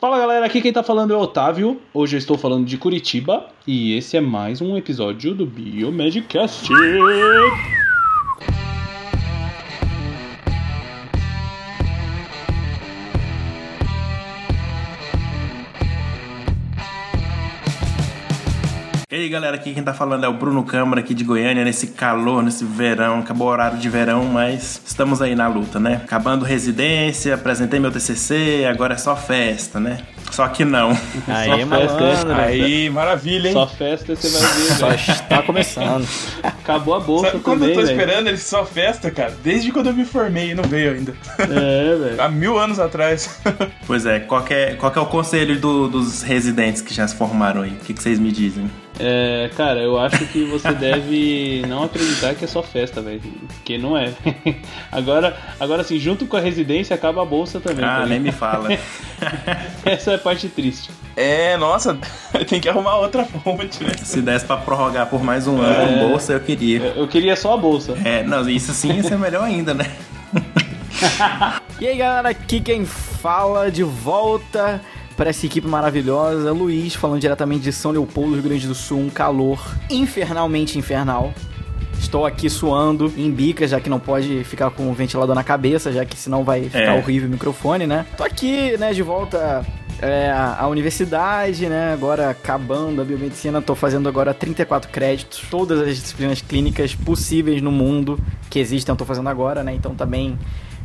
Fala galera, aqui quem tá falando é o Otávio. Hoje eu estou falando de Curitiba e esse é mais um episódio do Biomedcast. Aí galera, aqui quem tá falando é o Bruno Câmara aqui de Goiânia, nesse calor, nesse verão, acabou o horário de verão, mas estamos aí na luta, né? Acabando residência, apresentei meu TCC, agora é só festa, né? Só que não. Aí, malandro. Aí, maravilha, hein? Só festa você vai ver, Só está começando. Acabou a bolsa Sabe quando também, eu tô velho. esperando ele só festa, cara? Desde quando eu me formei e não veio ainda. É, velho. Há mil anos atrás. Pois é, qual que é, qual que é o conselho do- dos residentes que já se formaram aí? O que, que vocês me dizem? É, cara, eu acho que você deve não acreditar que é só festa, velho. Porque não é. Agora, agora assim, junto com a residência acaba a bolsa também. Ah, tá nem me fala. Essa é a parte triste. É, nossa, tem que arrumar outra fonte, né? Se desse pra prorrogar por mais um ano com bolsa, eu queria. Eu eu queria só a bolsa. É, não, isso sim ia ser melhor ainda, né? E aí, galera, aqui quem fala de volta para essa equipe maravilhosa. Luiz, falando diretamente de São Leopoldo, Rio Grande do Sul. Um calor infernalmente infernal. Estou aqui suando em bica, já que não pode ficar com o ventilador na cabeça, já que senão vai ficar É. horrível o microfone, né? Tô aqui, né, de volta é, à universidade, né? Agora acabando a biomedicina, tô fazendo agora 34 créditos, todas as disciplinas clínicas possíveis no mundo que existem, eu tô fazendo agora, né? Então tá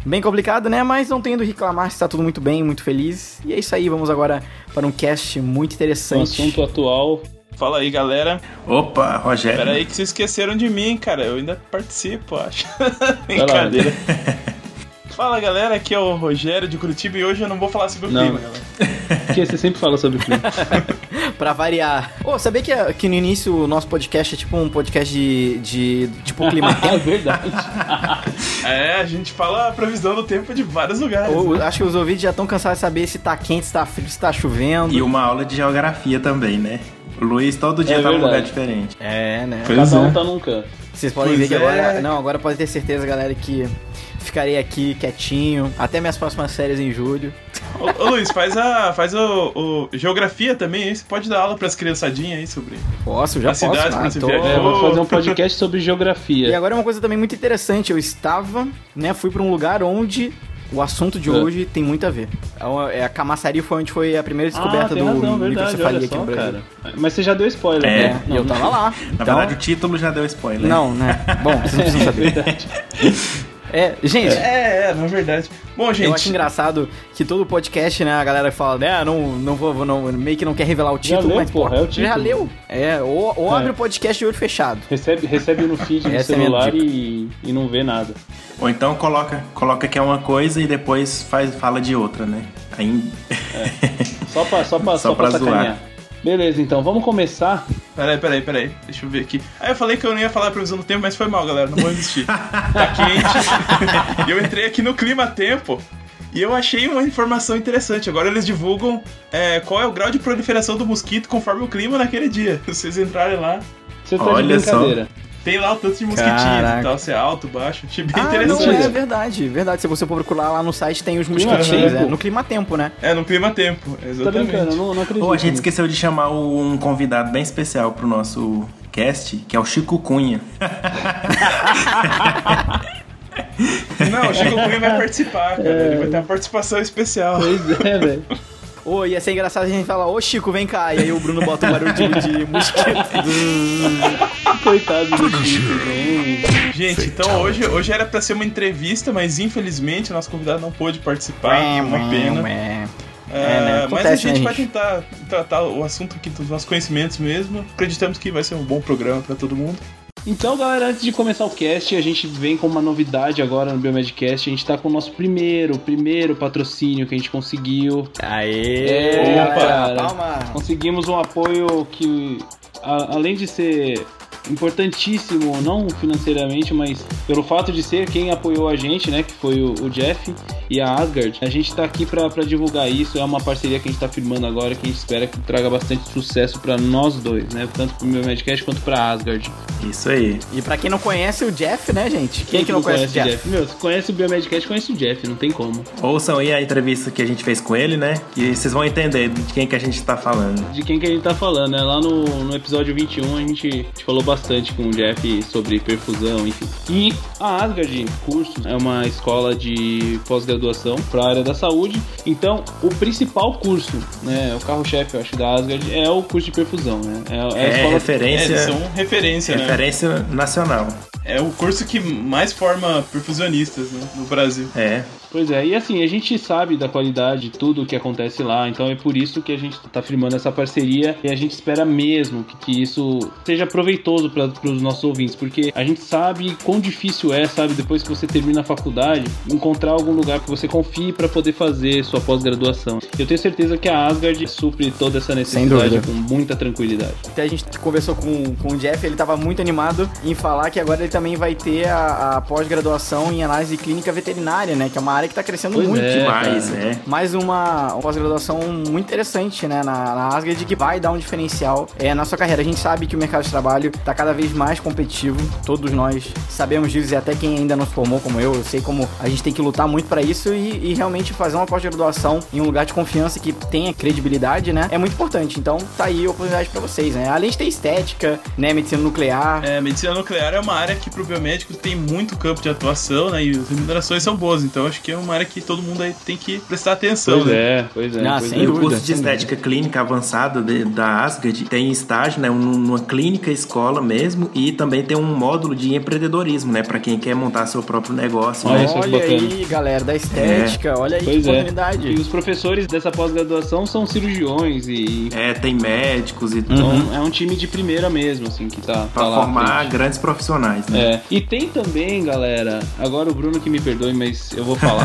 bem, complicado, né? Mas não tendo reclamar, está tudo muito bem, muito feliz. E é isso aí, vamos agora para um cast muito O interessante. assunto atual. Fala aí, galera. Opa, Rogério. Pera aí que vocês esqueceram de mim, cara. Eu ainda participo, acho. lá. Brincadeira. Fala, galera. Aqui é o Rogério de Curitiba e hoje eu não vou falar sobre o Não. clima, galera. Porque você sempre fala sobre clima. Pra variar. Ô, sabia que, que no início o nosso podcast é tipo um podcast de. de tipo clima É verdade. É, a gente fala a previsão do tempo de vários lugares. Ou- né? acho que os ouvintes já estão cansados de saber se tá quente, se tá frio, se tá chovendo. E uma aula de geografia também, né? O Luiz todo dia É tá num lugar diferente. É, né? Pois Cada um é. tá num canto. Vocês podem Pois ver que é. agora. Não, agora pode ter certeza, galera, que ficarei aqui quietinho. Até minhas próximas séries em julho. Ô, ô, Luiz, faz a. Faz o, o- Geografia também, aí. Você pode dar aula pras criançadinhas aí sobre. Posso, já A posso. cidade ah, você tô- viajar. É, vou fazer um podcast sobre geografia. E agora uma coisa também muito interessante. Eu estava, né? Fui pra um lugar onde. O assunto de É. hoje tem muito a ver. É a Camaçari foi onde foi a primeira descoberta ah, do razão, microcefalia aqui só, no Brasil. cara. Mas você já deu spoiler, É, né? E eu tava lá. Na Então- verdade, o título já deu spoiler. Não, né? Bom, vocês não precisam É saber. É, gente, É, é, na verdade. Bom, gente. eu acho engraçado que todo podcast, né, a galera fala, né, não, não vou, não, meio que não quer revelar o título, leu, mas, pô, porra, é o já título. leu. É, ou, ou É. abre o podcast de olho fechado. Recebe, recebe no feed do é celular dica. e, e não vê nada. Ou então coloca, coloca que é uma coisa e depois faz, fala de outra, né? Aí. Só pra, só pra, Só só pra pra zoar. Beleza, então vamos começar. Peraí, peraí, peraí. Deixa eu ver aqui. Ah, eu falei que eu não ia falar a previsão do tempo, mas foi mal, galera. Não vou insistir. tá quente. eu entrei aqui no clima tempo. E eu achei uma informação interessante. Agora eles divulgam é, qual é o grau de proliferação do mosquito conforme o clima naquele dia. Se vocês entrarem lá, Você tá Olha de só. Tem lá o tanto de mosquitinhos Caraca. e tal, se é alto, baixo. Achei bem Ah, não, interessante. é verdade, verdade. Se você procurar lá no site, tem os mosquitinhos, tempo. é, no clima tempo, né? É, no clima tempo, Tá exatamente. brincando, eu não, não acredito. Ou a gente esqueceu de chamar um convidado bem especial pro nosso cast, que é o Chico Cunha. Não, o Chico Cunha vai participar, cara. Ele vai ter uma participação especial. Pois é, velho. Ô, ia ser engraçado a gente falar, ô Chico, vem cá. E aí o Bruno bota um barulho de, de mosquito. Coitado do Chico, gente. Gente, então hoje, hoje era pra ser uma entrevista, mas infelizmente o nosso convidado não pôde participar. Uma pena. É. É, É, né? mas Acontece, a gente né, vai gente? tentar tratar o assunto aqui dos nossos conhecimentos mesmo. Acreditamos que vai ser um bom programa pra todo mundo. Então, galera, antes de começar o cast, a gente vem com uma novidade agora no Biomedcast. A gente tá com o nosso primeiro, primeiro patrocínio que a gente conseguiu. Aê! É, Opa, cara. Palma! Conseguimos um apoio que, a- além de ser importantíssimo, não financeiramente, mas pelo fato de ser quem apoiou a gente, né, que foi o, o Jeff, e a Asgard. A gente tá aqui pra, pra divulgar isso, é uma parceria que a gente tá firmando agora que a gente espera que traga bastante sucesso pra nós dois, né? Tanto pro meu Medcast quanto pra Asgard. Isso aí. E pra quem não conhece o Jeff, né, gente? Quem, que não conhece, o Jeff? Meu, se conhece o Biomedcast, conhece o Jeff, não tem como. Ouçam aí a entrevista que a gente fez com ele, né? E vocês vão entender de quem que a gente tá falando. De quem que a gente tá falando, né? Lá no, no episódio 21 a gente, a gente falou bastante com o Jeff sobre perfusão, enfim. E a Asgard Cursos é uma escola de pós-graduação para a área da saúde. Então, o principal curso, né, o carro-chefe, eu acho, da Asgard é o curso de perfusão, né? É, é É, escola referência, É, são referência, né? referência nacional. É o curso que mais forma perfusionistas né, no Brasil. É. Pois é, e assim, a gente sabe da qualidade de tudo que acontece lá, então é por isso que a gente tá firmando essa parceria e a gente espera mesmo que, que isso seja proveitoso para os nossos ouvintes, porque a gente sabe quão difícil é, sabe, depois que você termina a faculdade, encontrar algum lugar que você confie para poder fazer sua pós-graduação. Eu tenho certeza que a Asgard supre toda essa necessidade com muita tranquilidade. Até a gente conversou com, com o Jeff, ele tava muito animado em falar que agora ele também vai ter a, a pós-graduação em análise clínica veterinária, né? Que é uma área que tá crescendo Pois muito. é. Demais, cara. é. Mais uma pós-graduação muito interessante, né, na, na Asgard, que vai dar um diferencial é, na sua carreira. A gente sabe que o mercado de trabalho tá cada vez mais competitivo, todos nós sabemos disso, e até quem ainda não se formou, como eu, eu sei como a gente tem que lutar muito para isso e, e realmente fazer uma pós-graduação em um lugar de confiança que tenha credibilidade, né, é muito importante. Então, tá aí a oportunidade para vocês, né? Além de ter estética, né, medicina nuclear, É, medicina nuclear é uma área que pro biomédico tem muito campo de atuação, né? E as remunerações são boas, então acho que é uma área que todo mundo aí tem que prestar atenção, Pois né? é, pois é. Ah, pois sem é. E o curso de estética clínica avançada de- da Asgard tem estágio, né, num- numa clínica escola mesmo e também tem um módulo de empreendedorismo, né, para quem quer montar seu próprio negócio, Olha né? olha aí, galera, da estética, olha aí Pois que é. oportunidade. E os professores dessa pós-graduação são cirurgiões e É, tem médicos e então tudo é um time de primeira mesmo, assim, que tá, tá para lá. à formar grandes profissionais, né? É, e tem também, galera, agora o Bruno que me perdoe, mas eu vou falar.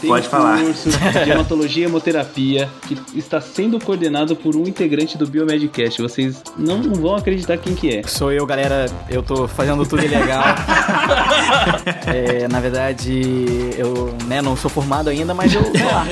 Tem Pode um falar. curso de hematologia e hemoterapia que está sendo coordenado por um integrante do Biomedcast. Vocês não vão acreditar quem que é. Sou eu, galera. Eu tô fazendo tudo ilegal. É, na verdade, eu né, não sou formado ainda, mas eu tô lá.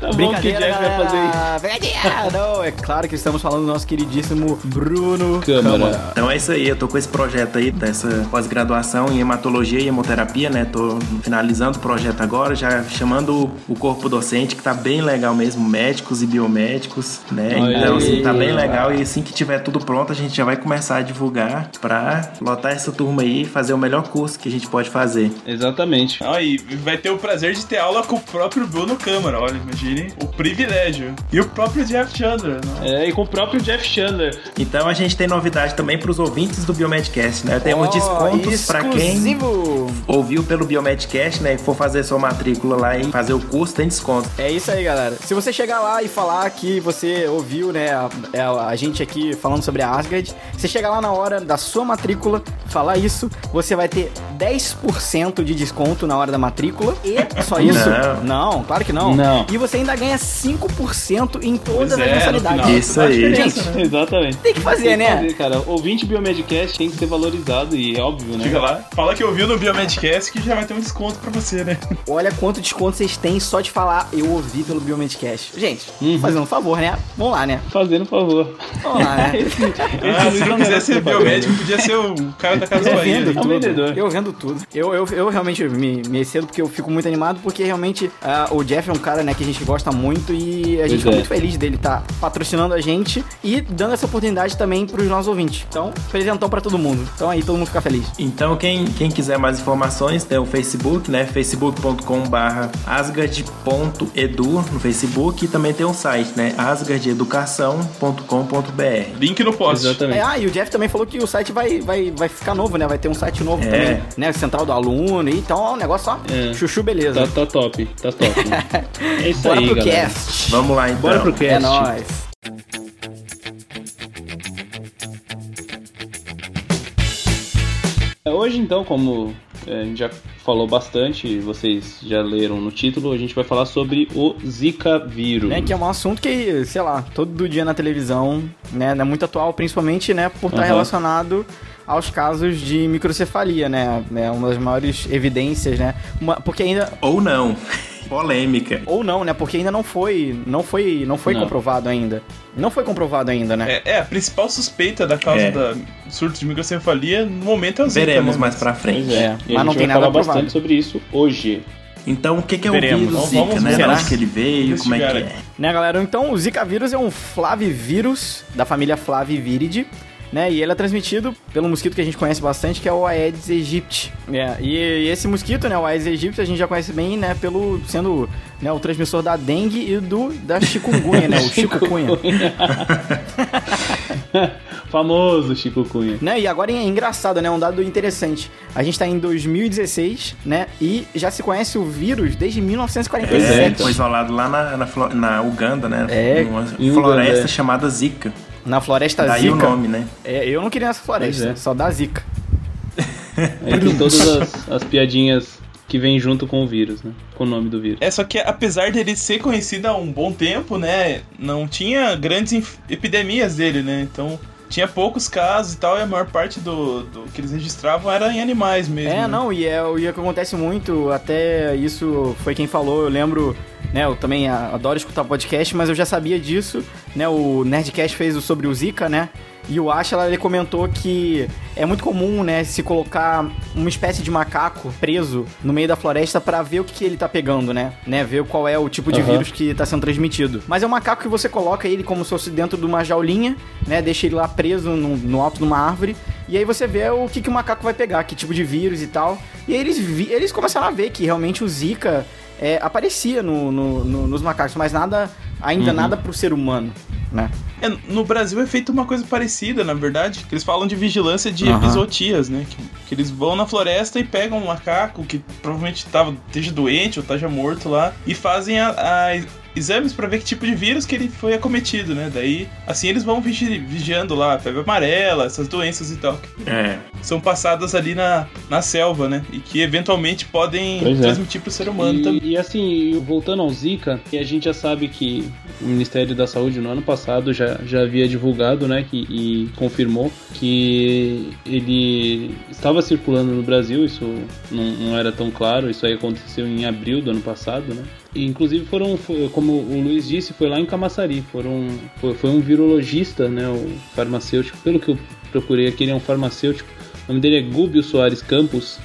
tá bom que Jeff vai fazer isso. Não, é claro que estamos falando do nosso queridíssimo Bruno Câmara. Então é isso aí, eu tô com esse projeto aí dessa pós-graduação em hematologia e hemoterapia, né? Tô finalizando o projeto agora, já chamando o corpo docente, que tá bem legal mesmo, médicos e biomédicos, né? Olha então, assim, tá bem legal e assim que tiver tudo pronto, a gente já vai começar a divulgar pra lotar essa turma aí e fazer o melhor curso que a gente pode fazer. Exatamente. Ah, e vai ter o prazer de ter aula com o próprio Bruno Câmara, olha, imagine o privilégio. E o próprio Jeff Chandler, né? É, e com o próprio Jeff Chandler. Então a gente tem novidade também pros ouvintes do Biomedcast, né? Temos Ó, descontos pra quem ouviu pelo Biomedcast, né? E for fazer sua matrícula lá e fazer o curso, tem desconto. É isso aí, galera. Se você chegar lá e falar que você ouviu, né, a, a- a gente aqui falando sobre a Asgard, você chegar lá na hora da sua matrícula, falar isso, você vai ter 10% de desconto na hora da matrícula. E só isso? Não. claro que não. Não. E você ainda ganha 5% em todas Pois as é, mensalidades. Isso aí. Gente, né? Exatamente. Tem que fazer, Tem que né? fazer, cara. Ouvinte Biomedcast tem que ser valorizado e é óbvio, né? Chega lá, fala que ouviu no Biomedcast que já vai ter um desconto pra você, né? Olha quanto desconto vocês têm só de falar eu ouvi pelo Biomedcast. Gente, Uhum. fazendo um favor, né? Vamos lá, né? Fazendo favor. Vamos lá, né? Ah, se não quiser ser biomédico, podia ser o cara da Casa Eu Bahia. vendo um vendedor. tudo. Eu vendo tudo. Eu, eu, eu realmente me, me excedo porque eu fico muito animado porque realmente ah, o Jeff é um cara né, que a gente gosta muito e a gente Pois fica é. muito feliz dele estar patrocinando a gente e dando essa oportunidade também pros nossos ouvintes. Então, presentão pra todo mundo. Então aí todo mundo fica feliz. Então, quem, quem quiser mais informações, tem o Facebook, né? facebook.com.br asgard.edu no Facebook e também tem o site, né? asgardeducação.com.br. Link no post. Exatamente. É, ah, e o Jeff também falou que o site vai, vai, vai ficar novo, né? Vai ter um site novo É. também, né? Central do aluno. e Então, ó, o negócio ó, É. chuchu beleza. Tá, tá top, tá top. É isso Bora aí, pro galera. cast. Vamos lá, então. Bora pro cast. É nóis. Hoje, então, como é, a gente já falou bastante, vocês já leram no título, a gente vai falar sobre o Zika vírus. É, que é um assunto que, sei lá, todo dia na televisão, né, é muito atual, principalmente, né, por estar Aham. relacionado aos casos de microcefalia, né, é uma das maiores evidências, né, uma, porque ainda, Ou não. Polêmica. ou não, né, porque ainda não foi, não foi, não foi Não. comprovado ainda. Não foi comprovado ainda, né. É, é, a principal suspeita da causa É. da surto de microcefalia no momento é o Zika, Veremos né? mais pra Pois frente. é, mas a não tem nada falar provado. bastante sobre isso hoje. Então, o que, que é o Veremos. vírus Vamos- Zika, vamos né? De onde que ele veio, como é que é? Né, galera? Então, o Zika vírus é um flavivírus da família Flaviviridae, né? E ele é transmitido pelo mosquito que a gente conhece bastante, que é o Aedes aegypti. É, e, e esse mosquito, né, o Aedes aegypti, a gente já conhece bem, né, pelo sendo né, o transmissor da dengue e do da chikungunya, né, o chikungunya. Famoso Chico Cunha. Né? E agora é engraçado, né? Um dado interessante. A gente tá em 2016, né? E já se conhece o vírus desde É, 1947. foi isolado lá na, na, na Uganda, né? É, Numa em floresta Uganda, é. chamada Zika. Na floresta Daí o Zika. nome, né? É, eu não queria essa floresta, é. só da Zika. Aí tem todas as, as piadinhas que vêm junto com o vírus, né? Com o nome do vírus. É, só que apesar dele ser conhecido há um bom tempo, né? Não tinha grandes epidemias dele, né? Então tinha poucos casos e tal, e a maior parte do, do que eles registravam era em animais mesmo. É, né? não, e é, e é o que acontece muito, até isso foi quem falou, eu lembro, né, eu também adoro escutar podcast, mas eu já sabia disso, né, o Nerdcast fez o sobre o Zika, né, e o Ashla, ele comentou que é muito comum, né, se colocar uma espécie de macaco preso no meio da floresta pra ver o que, que ele tá pegando, né, né, ver qual é o tipo de Aham. vírus que tá sendo transmitido. Mas é um macaco que você coloca ele como se fosse dentro de uma jaulinha, né, deixa ele lá preso no, no alto de uma árvore, e aí você vê o que, que o macaco vai pegar, que tipo de vírus e tal. E aí eles, vi- eles começaram a ver que realmente o Zika é, aparecia no, no- no- nos macacos, mas nada, ainda Uhum. nada pro ser humano, né? É, no Brasil é feito uma coisa parecida, na verdade. Que eles falam de vigilância de Aham. episotias, né? Que, que eles vão na floresta e pegam um macaco que provavelmente tava, esteja doente ou esteja morto lá e fazem a, a- exames pra ver que tipo de vírus que ele foi acometido, né? Daí, assim, eles vão vigi- vigiando lá, febre amarela, essas doenças e tal. Que É. são passadas ali na, na selva, né? E que eventualmente podem Pois é. transmitir pro ser humano também. E, e assim, voltando ao Zika, a gente já sabe que o Ministério da Saúde no ano passado já, já havia divulgado, né, que, e confirmou que ele estava circulando no Brasil, isso não, não era tão claro, isso aí aconteceu em abril do ano passado, né. Inclusive foram, como o Luiz disse, foi lá em Camaçari, foram, foi, foi um virologista, né, o farmacêutico, pelo que eu procurei aqui, ele é um farmacêutico, o nome dele é Gúbio Soares Campos,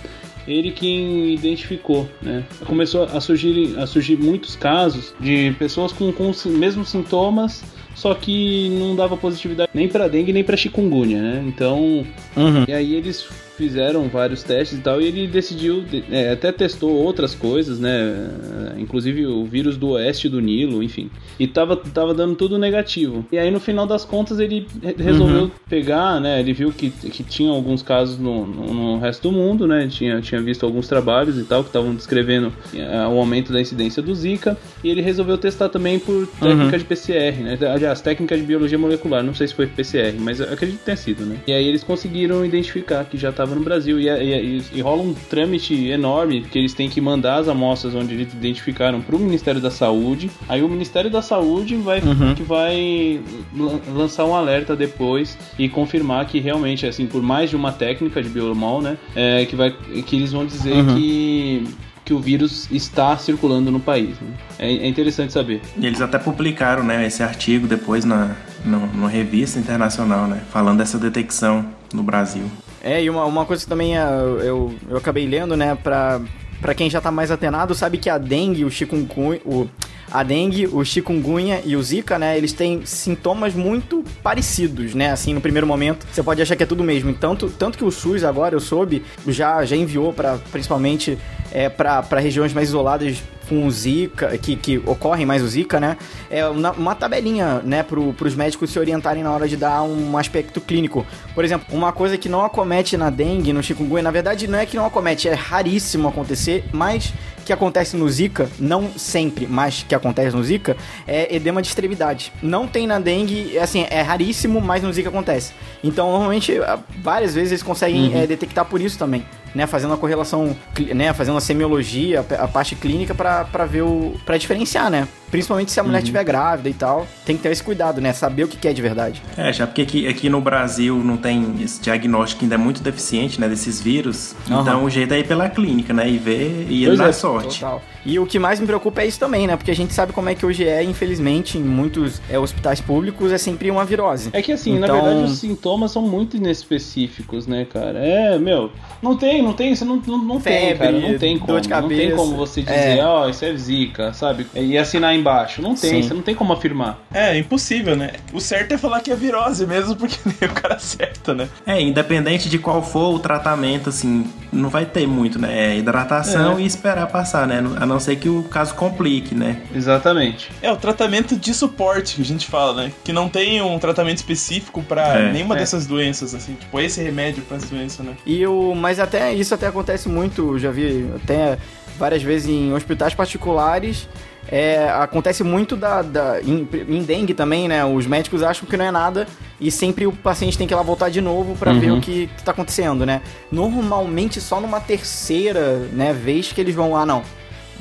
ele quem identificou, né? Começou a surgir, a surgir muitos casos de pessoas com, com os mesmos sintomas, só que não dava positividade nem para dengue nem para chikungunya, né? Então, Uhum. e aí eles fizeram vários testes e tal, e ele decidiu, é, até testou outras coisas, né? Inclusive o vírus do oeste do Nilo, enfim. E tava, tava dando tudo negativo. E aí no final das contas ele re- resolveu pegar, né? Ele viu que, que tinha alguns casos no, no, no resto do mundo, né? Tinha, tinha visto alguns trabalhos e tal que estavam descrevendo é, o aumento da incidência do Zika. E ele resolveu testar também por técnica de PCR, né? Aliás, técnica de biologia molecular. Não sei se foi PCR, mas acredito que tenha sido, né? E aí eles conseguiram identificar que já estava no Brasil. E, e- e rola um trâmite enorme que eles têm que mandar as amostras onde eles identificaram para o Ministério da Saúde. Aí o Ministério da Saúde vai, Uhum. que vai lan- lançar um alerta depois e confirmar que realmente, assim, por mais de uma técnica de biomol, né? É, que, vai, que eles vão dizer Uhum. que que o vírus está circulando no país. né? É, é interessante saber. E eles até publicaram, né, esse artigo depois na, no- numa revista internacional, né? Falando dessa detecção no Brasil. É, e uma, uma coisa que também é, eu, eu acabei lendo, né, pra, pra quem já tá mais atenado, sabe que a dengue, o chikungunya, o, a dengue, o chikungunya e o zika, né, eles têm sintomas muito parecidos, né, assim, no primeiro momento, você pode achar que é tudo mesmo, tanto, tanto que o SUS agora, eu soube, já, já enviou para principalmente é, para regiões mais isoladas com o Zika, que, que ocorrem mais o Zika, né? É uma, uma tabelinha, né, pro, pros médicos se orientarem na hora de dar um aspecto clínico. Por exemplo, uma coisa que não acomete na dengue, no chikungunya, na verdade não é que não acomete, é raríssimo acontecer, mas que acontece no Zika, não sempre, mas que acontece no Zika, é edema de extremidade. Não tem na dengue, assim, é raríssimo, mas no Zika acontece. Então, normalmente, várias vezes eles conseguem é, detectar por isso também. né, fazendo a correlação, né, fazendo a semiologia, a parte clínica para ver o para diferenciar, né? Principalmente se a mulher estiver uhum. grávida e tal, tem que ter esse cuidado, né? Saber o que é de verdade. É, já porque aqui, aqui no Brasil não tem esse diagnóstico ainda é muito deficiente, né, desses vírus. Uhum. Então o jeito é ir pela clínica, né, e ver e ir dar é, sorte. Total. E o que mais me preocupa é isso também, né? Porque a gente sabe como é que hoje é, infelizmente, em muitos é, hospitais públicos, é sempre uma virose. É que assim, então... na verdade, os sintomas são muito inespecíficos, né, cara? É, meu, não tem, não tem, você não, não, não Febre, tem, cara. Não tem como. Não tem como você dizer, é. ó, é. oh, isso é zika, sabe? E assinar embaixo. Não tem, Sim. você não tem como afirmar. É, impossível, né? O certo é falar que é virose mesmo, porque nem o cara acerta, né? É, independente de qual for o tratamento, assim, não vai ter muito, né? É hidratação é. e esperar passar, né? A não ser que o caso complique, né? Exatamente. É, o tratamento de suporte que a gente fala, né? Que não tem um tratamento específico para é. nenhuma é. dessas doenças, assim. Tipo, esse remédio para essa doença, né? E o... Mas até isso até acontece muito, já vi até várias vezes em hospitais particulares é, acontece muito da, da em, em, dengue também, né? Os médicos acham que não é nada e sempre o paciente tem que ir lá voltar de novo para uhum. ver o que, está acontecendo, né? Normalmente só numa terceira né, vez que eles vão lá, ah, não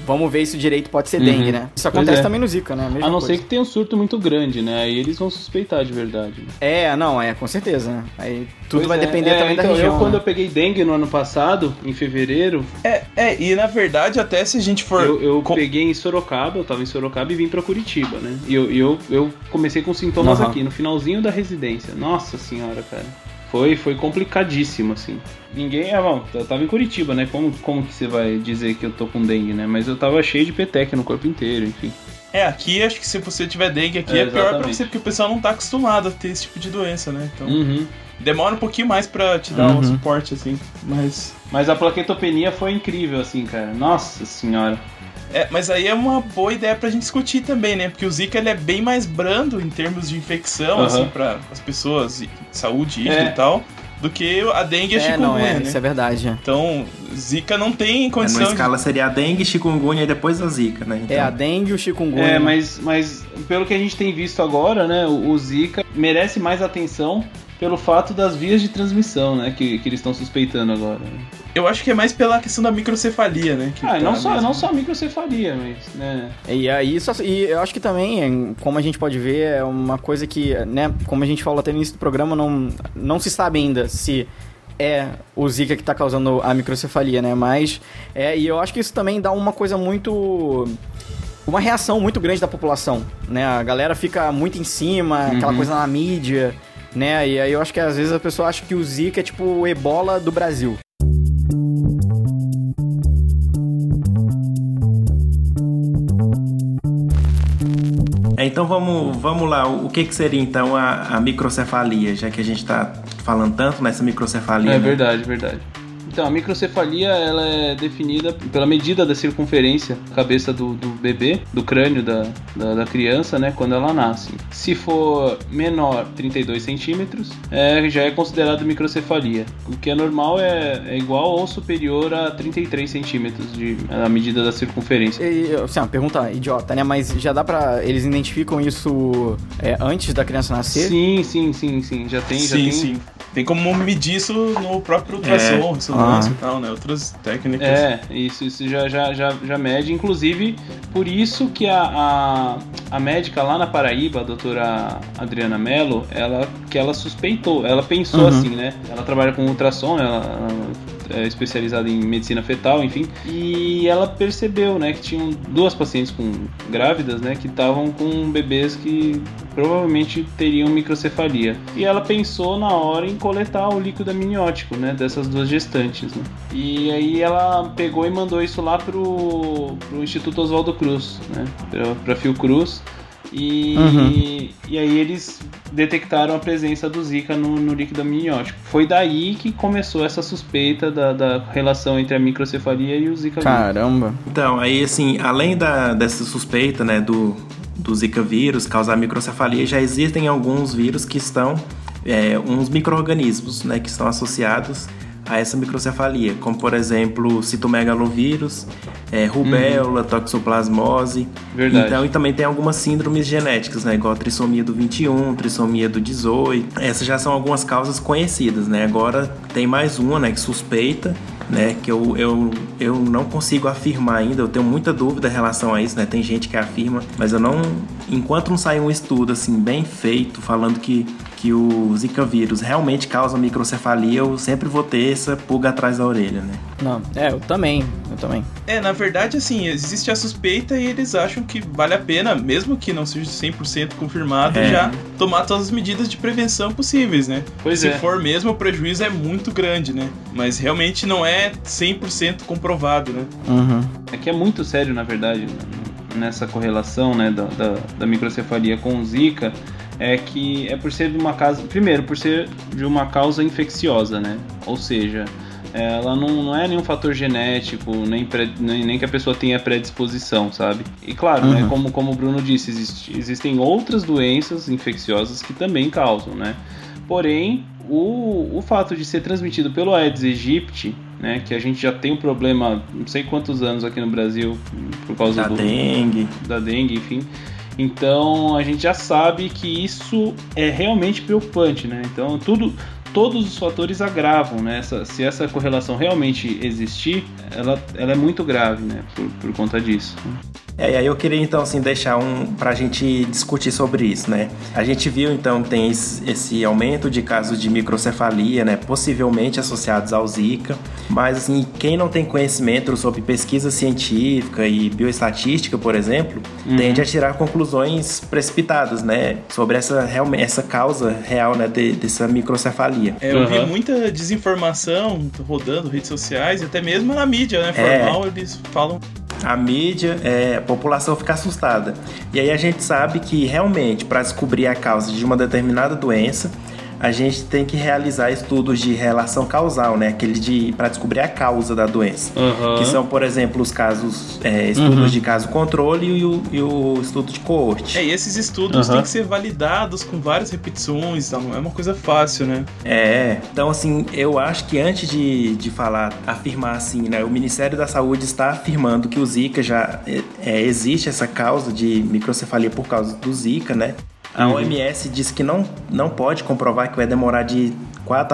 vamos ver isso direito, pode ser uhum. dengue, né? Isso acontece é. também no Zika, né? A, a não coisa. ser que tenha um surto muito grande, né? Aí eles vão suspeitar de verdade. Né? É, não, é, com certeza. Né? Aí tudo pois vai é. depender é, também então, da região. Eu, quando né? eu peguei dengue no ano passado, em fevereiro. É, é, e na verdade, até se a gente for. Eu, eu com... peguei em Sorocaba, eu tava em Sorocaba e vim pra Curitiba, né? E eu, eu, eu comecei com sintomas uhum. aqui, no finalzinho da residência. Nossa senhora, cara. Foi, foi complicadíssimo, assim. Ninguém. Ah, bom, eu tava em Curitiba, né? Como, como que você vai dizer que eu tô com dengue, né? Mas eu tava cheio de petec no corpo inteiro, enfim. É, aqui acho que se você tiver dengue aqui é, é pior pra você, porque o pessoal não tá acostumado a ter esse tipo de doença, né? Então. Uhum. Demora um pouquinho mais pra te dar uhum. um suporte, assim. Mas. Mas a plaquetopenia foi incrível, assim, cara. Nossa senhora. É, mas aí é uma boa ideia pra gente discutir também, né? Porque o Zika ele é bem mais brando em termos de infecção, uhum. assim, para as pessoas, saúde é. e tal, do que a dengue e a é, chikungunya, não, é, né? Isso é verdade. Então, Zika não tem condição. É, na escala de... seria a dengue, chikungunya e depois a Zika, né? Então... É, a dengue e o chikungunya. É, mas, mas pelo que a gente tem visto agora, né? O, o Zika merece mais atenção pelo fato das vias de transmissão, né? Que, que eles estão suspeitando agora. Eu acho que é mais pela questão da microcefalia, né? ah, tá não, só, não só a microcefalia, mas. Né? E aí, só, e eu acho que também, como a gente pode ver, é uma coisa que, né? Como a gente falou até no início do programa, não, não se sabe ainda se é o Zika que está causando a microcefalia, né? Mas. É, e eu acho que isso também dá uma coisa muito uma reação muito grande da população, né? A galera fica muito em cima, uhum. aquela coisa na mídia né? E aí eu acho que às vezes a pessoa acha que o Zika é tipo o ebola do Brasil. É, então vamos, vamos lá, o que, que seria então a, a microcefalia, já que a gente está falando tanto nessa microcefalia? É né? verdade, verdade. Então, a microcefalia ela é definida pela medida da circunferência da cabeça do, do bebê, do crânio da, da, da, criança, né, quando ela nasce. Se for menor 32 centímetros, é, já é considerado microcefalia. O que é normal é, é igual ou superior a 33 centímetros de a medida da circunferência. E, assim, uma pergunta idiota, né? Mas já dá pra. Eles identificam isso é, antes da criança nascer? Sim, sim, sim, sim. Já tem, sim, já tem. Sim. Tem como medir isso no próprio ultrassom, é ah. e tal, né? Outras técnicas. É, isso, isso já, já, já, já mede. Inclusive, por isso que a, a, a médica lá na Paraíba, a doutora Adriana Mello, ela, que ela suspeitou, ela pensou uhum. assim, né? Ela trabalha com ultrassom, ela, ela é especializada em medicina fetal, enfim, e ela percebeu, né, que tinham duas pacientes com grávidas, né, que estavam com bebês que provavelmente teriam microcefalia. E ela pensou na hora em coletar o líquido amniótico, né, dessas duas gestantes, né? E aí ela pegou e mandou isso lá pro, pro Instituto Oswaldo Cruz, né, pra Fiocruz, e, uhum. e aí eles detectaram a presença do Zika no, no, líquido amniótico. Foi daí que começou essa suspeita da, da relação entre a microcefalia e o Zika Caramba! Vírus. Então, aí assim, além da, dessa suspeita, né, do, do Zika vírus causar microcefalia, já existem alguns vírus que estão, é, uns micro-organismos, né, que estão associados a essa microcefalia, como por exemplo citomegalovírus, é, rubéola, uhum. toxoplasmose. Verdade. Então, e também tem algumas síndromes genéticas, né, igual a trissomia do 21, trissomia do 18. Essas já são algumas causas conhecidas, né? Agora tem mais uma, né, que suspeita, né? Que eu, eu, eu não consigo afirmar ainda, eu tenho muita dúvida em relação a isso, né? Tem gente que afirma, mas eu não. Enquanto não sair um estudo assim bem feito, falando que, que o Zika vírus realmente causa microcefalia, eu sempre vou ter essa pulga atrás da orelha, né? Não, é, eu também, eu também. É, na verdade, assim, existe a suspeita e eles acham que vale a pena, mesmo que não seja 100% confirmado, É. já tomar todas as medidas de prevenção possíveis, né? Pois Se é. for mesmo, o prejuízo é muito grande, né? Mas realmente não é 100% comprovado, né? Uhum. É que é muito sério, na verdade, nessa correlação né, da, da, da microcefalia com o Zika, é que é por ser de uma causa. Primeiro, por ser de uma causa infecciosa, né? Ou seja, ela não, não é nenhum fator genético, nem, pré- nem, nem que a pessoa tenha predisposição, sabe? E claro, né, Uhum. como, como o Bruno disse, existe- existem outras doenças infecciosas que também causam, né? Porém, o, o fato de ser transmitido pelo Aedes aegypti, né, que a gente já tem um problema não sei quantos anos aqui no Brasil por causa Da do, dengue. da dengue, enfim. Então a gente já sabe que isso é realmente preocupante, né? Então tudo, todos os fatores agravam, né? Essa- se essa correlação realmente existir, ela, ela é muito grave, né? Por, por conta disso. É, e aí eu queria então assim deixar um pra gente discutir sobre isso, né? A gente viu então que tem esse, aumento de casos de microcefalia, né, possivelmente associados ao Zika, mas assim, quem não tem conhecimento sobre pesquisa científica e bioestatística, por exemplo, tende a tirar conclusões precipitadas, né, sobre essa realmente essa causa real, né, de- dessa microcefalia. É, eu vi Uhum. muita desinformação rodando redes sociais e até mesmo na mídia, né? É. Formal, eles falam a mídia, é, a população fica assustada. E aí a gente sabe que realmente para descobrir a causa de uma determinada doença, a gente tem que realizar estudos de relação causal, né? Aquele de para descobrir a causa da doença. Aham. Que são, por exemplo, os casos, é, estudos de caso controle e o, e o estudo de coorte. É, e esses estudos Aham. têm que ser validados com várias repetições, não é uma coisa fácil, né? É, então assim, eu acho que antes de, de falar, afirmar assim, né, o Ministério da Saúde está afirmando que o Zika já é, é, existe essa causa de microcefalia por causa do Zika, né? A Uhum. OMS diz que não, não pode comprovar, que vai demorar de,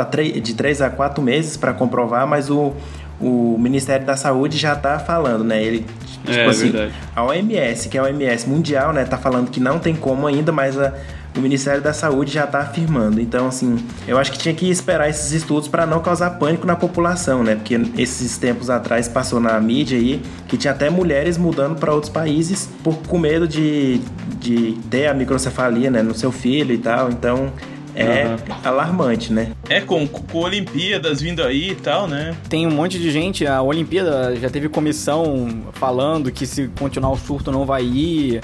a 3, de 3 a 4 meses para comprovar, mas o, o Ministério da Saúde já está falando, né? Ele, tipo É, assim, verdade. a OMS, que é a OMS mundial, né, tá falando que não tem como ainda, mas a- o Ministério da Saúde já tá afirmando. Então, assim, eu acho que tinha que esperar esses estudos para não causar pânico na população, né? Porque esses tempos atrás passou na mídia aí que tinha até mulheres mudando para outros países por com medo de, de ter a microcefalia, né, no seu filho e tal. Então, é Aham. alarmante, né? É, com, com Olimpíadas vindo aí e tal, né? Tem um monte de gente, a Olimpíada já teve comissão falando que se continuar o surto não vai ir.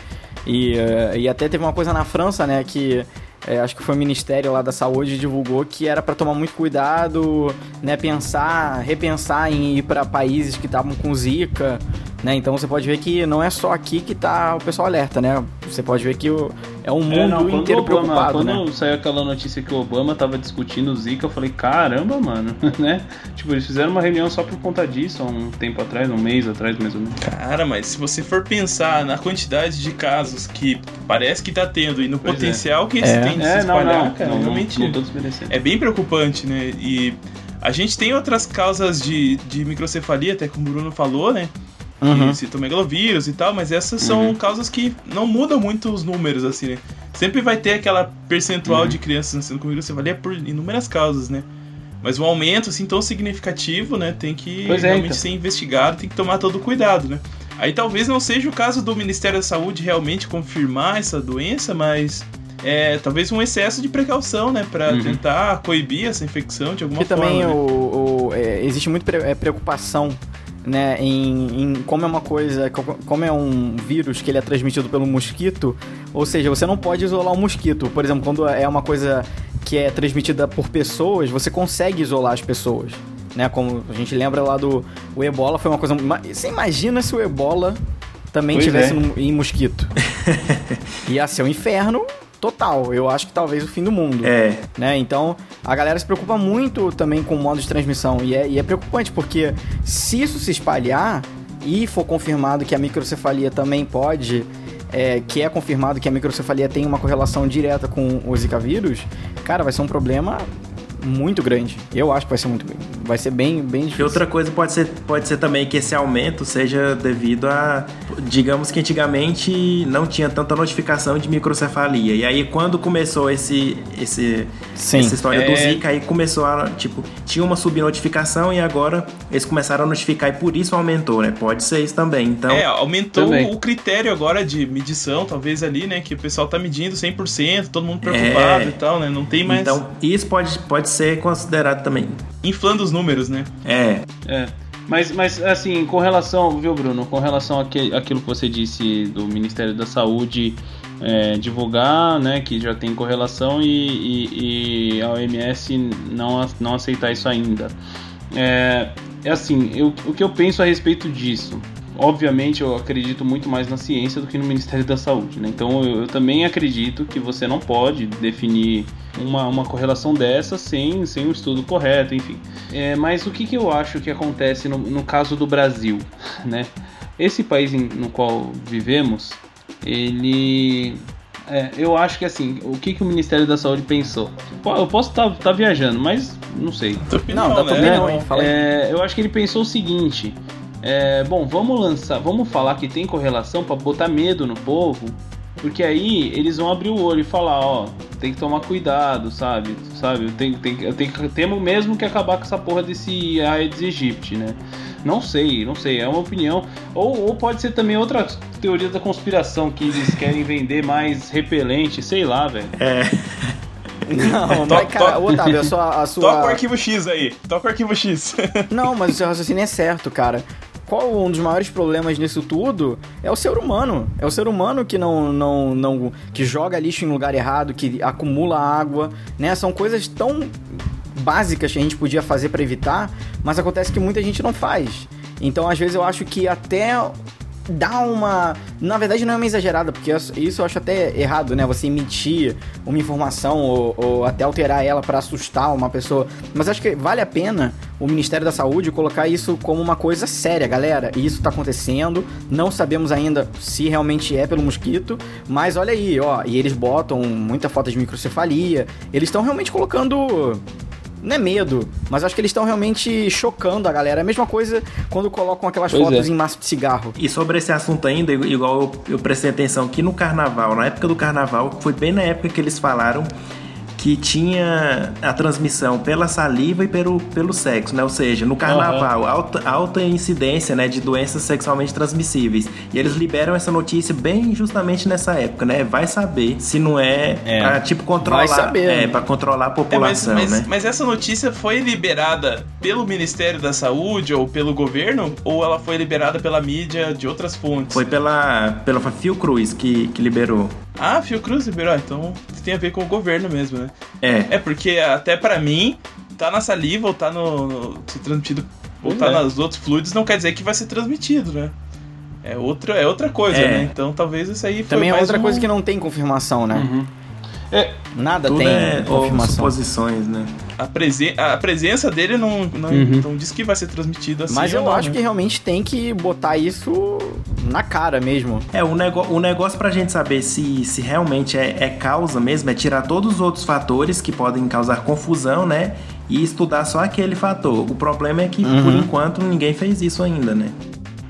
E, eh, e até teve uma coisa na França, né, que eh, acho que foi o Ministério lá da Saúde divulgou que era pra tomar muito cuidado, né, pensar, repensar em ir pra países que estavam com zika, né? Então você pode ver que não é só aqui que tá o pessoal alerta, né? Você pode ver que o- é um mundo É, não, inteiro o Obama, preocupado, quando né? saiu aquela notícia que o Obama tava discutindo o Zika, eu falei, caramba, mano, né? Tipo, eles fizeram uma reunião só por conta disso, há um tempo atrás, um mês atrás, mais ou menos. Cara, mas se você for pensar na quantidade de casos que parece que tá tendo e no Pois é. potencial que eles É. têm de se É, não, espalhar, não, cara, não, realmente não é bem preocupante, né? E a gente tem outras causas de, de microcefalia, até como o Bruno falou, né? Uhum. Que citomegalovírus e tal, mas essas são Uhum. causas que não mudam muito os números, assim, né? Sempre vai ter aquela percentual Uhum. de crianças nascendo com microcefalia por inúmeras causas, né? Mas um aumento, assim, tão significativo, né? Tem que Pois é, realmente então. ser investigado, tem que tomar todo o cuidado, né? Aí talvez não seja o caso do Ministério da Saúde realmente confirmar essa doença, mas é talvez um excesso de precaução, né? Pra Uhum. tentar coibir essa infecção de alguma Porque também forma. né? o, o- é, existe muita é, preocupação né, em, em como é uma coisa, co- como é um vírus que ele é transmitido pelo mosquito, ou seja, você não pode isolar o mosquito. Por exemplo, quando é uma coisa que é transmitida por pessoas, você consegue isolar as pessoas. Né, como a gente lembra lá do o ebola, foi uma coisa. Você imagina se o ebola também Pois tivesse é. no- em mosquito? Ia ser um inferno total. Eu acho que talvez o fim do mundo É, né? Então, a galera se preocupa muito também com o modo de transmissão e é, e é preocupante porque se isso se espalhar e for confirmado que a microcefalia também pode, é, que é confirmado que a microcefalia tem uma correlação direta com o Zika vírus, cara, vai ser um problema muito grande. Eu acho que vai ser muito vai ser bem bem E difícil. outra coisa pode ser, pode ser também que esse aumento seja devido a. Digamos que antigamente não tinha tanta notificação de microcefalia. E aí, quando começou esse, esse, Sim. essa história do É. Zika, aí começou a. Tipo, tinha uma subnotificação e agora eles começaram a notificar e por isso aumentou, né? Pode ser isso também. Então. É, aumentou Também. o critério agora de medição, talvez ali, né? Que o pessoal tá medindo 100%, todo mundo preocupado É. e tal, né? Não tem mais Então, isso pode, pode ser considerado também. inflando os números, né? É, É. Mas, mas, assim, com relação, viu, Bruno? Com relação àquilo que você disse do Ministério da Saúde é, divulgar, né, que já tem correlação e, e- e a OMS não, não aceitar isso ainda. É, é assim, eu, o que eu penso a respeito disso? Obviamente, eu acredito muito mais na ciência do que no Ministério da Saúde, né? Então, eu, eu também acredito que você não pode definir uma, uma correlação dessa sem, sem um estudo correto, enfim. É, mas o que, que eu acho que acontece no, no caso do Brasil, né? Esse país em- no qual vivemos, ele... é, eu acho que assim, o que, que o Ministério da Saúde pensou? Eu posso estar viajando, mas não sei. Opinião, Não, dá né? opinião, hein? Fala aí. É, eu acho que ele pensou o seguinte: é, bom, vamos lançar, vamos falar que tem correlação pra botar medo no povo, porque aí eles vão abrir o olho e falar, ó, tem que tomar cuidado, sabe? Sabe? Eu tenho, tenho, eu tenho, que- temos mesmo que acabar com essa porra desse Aedes aegypti, né? Não sei, não sei, é uma opinião. Ou, ou pode ser também outra teoria da conspiração que eles querem vender mais repelente, sei lá, velho. Não, To- mas cara, Otávio, a sua, a Toca o sua... arquivo X aí. Toca o arquivo X. Não, mas o seu raciocínio é certo, cara. Qual um dos maiores problemas nisso tudo é o ser humano. É o ser humano que não, não, não que joga lixo em lugar errado, que acumula água, né? São coisas tão básicas que a gente podia fazer pra evitar, mas acontece que muita gente não faz. Então, às vezes eu acho que até dá uma. Na verdade, não é uma exagerada, porque isso eu acho até errado, né? Você emitir uma informação ou, ou até alterar ela pra assustar uma pessoa. Mas acho que vale a pena o Ministério da Saúde colocar isso como uma coisa séria, galera. Isso tá acontecendo. Não sabemos ainda se realmente é pelo mosquito, mas olha aí, ó. E eles botam muita foto de microcefalia. Eles estão realmente colocando não é medo, mas acho que eles estão realmente chocando a galera. É a mesma coisa quando colocam aquelas Pois fotos é. em maço de cigarro. E sobre esse assunto ainda, igual eu, eu prestei atenção que no carnaval, na época do carnaval, foi bem na época que eles falaram que tinha a transmissão pela saliva e pelo, pelo sexo, né? Ou seja, no carnaval, alta, alta incidência né, de doenças sexualmente transmissíveis. E eles liberam essa notícia bem justamente nessa época, né? Vai saber se não é, É. pra, tipo, controlar. Vai saber, é, né? pra controlar a É, mas, população, mas- né? mas essa notícia foi liberada pelo Ministério da Saúde ou pelo governo? Ou ela foi liberada pela mídia de outras fontes? Foi pela, pela Fiocruz que, que liberou. Ah, Fiocruz liberou. Então tem a ver com o governo mesmo, né? É. É porque até pra mim, tá na saliva ou tá no, no ser transmitido ou tá é. nos outros fluidos não quer dizer que vai ser transmitido, né? É outra, é outra coisa, É. né? Então talvez isso aí foi Também é mais outra um- coisa que não tem confirmação, né? Uhum. É, Nada Tudo tem é confirmação. suposições, né? a, presen a presença dele não, não, Uhum. não diz que vai ser transmitido assim. Mas eu não, acho né? que realmente tem que botar isso na cara mesmo. É, o, nego o negócio pra gente saber se, se realmente é, é causa mesmo é tirar todos os outros fatores que podem causar confusão, né? E estudar só aquele fator. O problema é que, Uhum. por enquanto, ninguém fez isso ainda, né?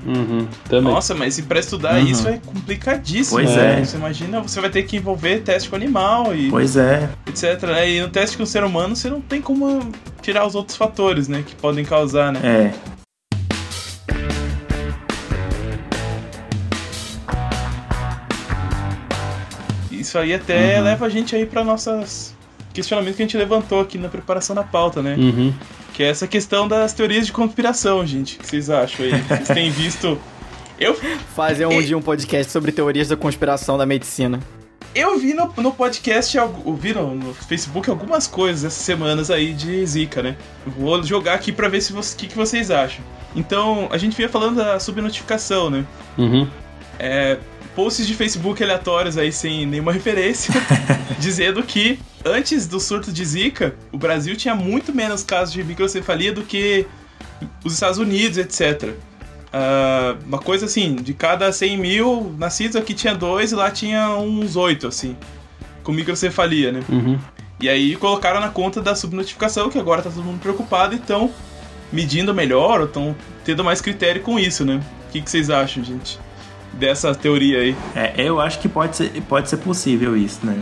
Uhum. Nossa, mas e pra estudar Uhum. isso é complicadíssimo. Pois né? é. Você imagina, você vai ter que envolver teste com animal e Pois é. etc. né? E no teste com o ser humano você não tem como tirar os outros fatores, né? Que podem causar, né? É. Isso aí até Uhum. leva a gente aí pra nossas questionamentos que a gente levantou aqui na preparação da pauta, né? Uhum. Que é essa questão das teorias de conspiração, gente. O que vocês acham aí? Vocês têm visto. Eu, Fazer um dia um podcast sobre teorias da conspiração da medicina. eu vi no, no podcast, vi no, no Facebook algumas coisas essas semanas aí de Zika, né? Vou jogar aqui pra ver se o que, que vocês acham. Então, a gente vinha falando da subnotificação, né? Uhum. é, posts de Facebook aleatórios aí sem nenhuma referência, dizendo que antes do surto de Zika, o Brasil tinha muito menos casos de microcefalia do que os Estados Unidos, etc. Ah, uma coisa assim, de cada 100 mil nascidos aqui tinha dois e lá tinha uns oito, assim, com microcefalia, né? Uhum. E aí colocaram na conta da subnotificação, que agora tá todo mundo preocupado e estão medindo melhor ou estão tendo mais critério com isso, né? O que, que vocês acham, gente? Dessa teoria aí. É, eu acho que pode ser, pode ser possível isso, né?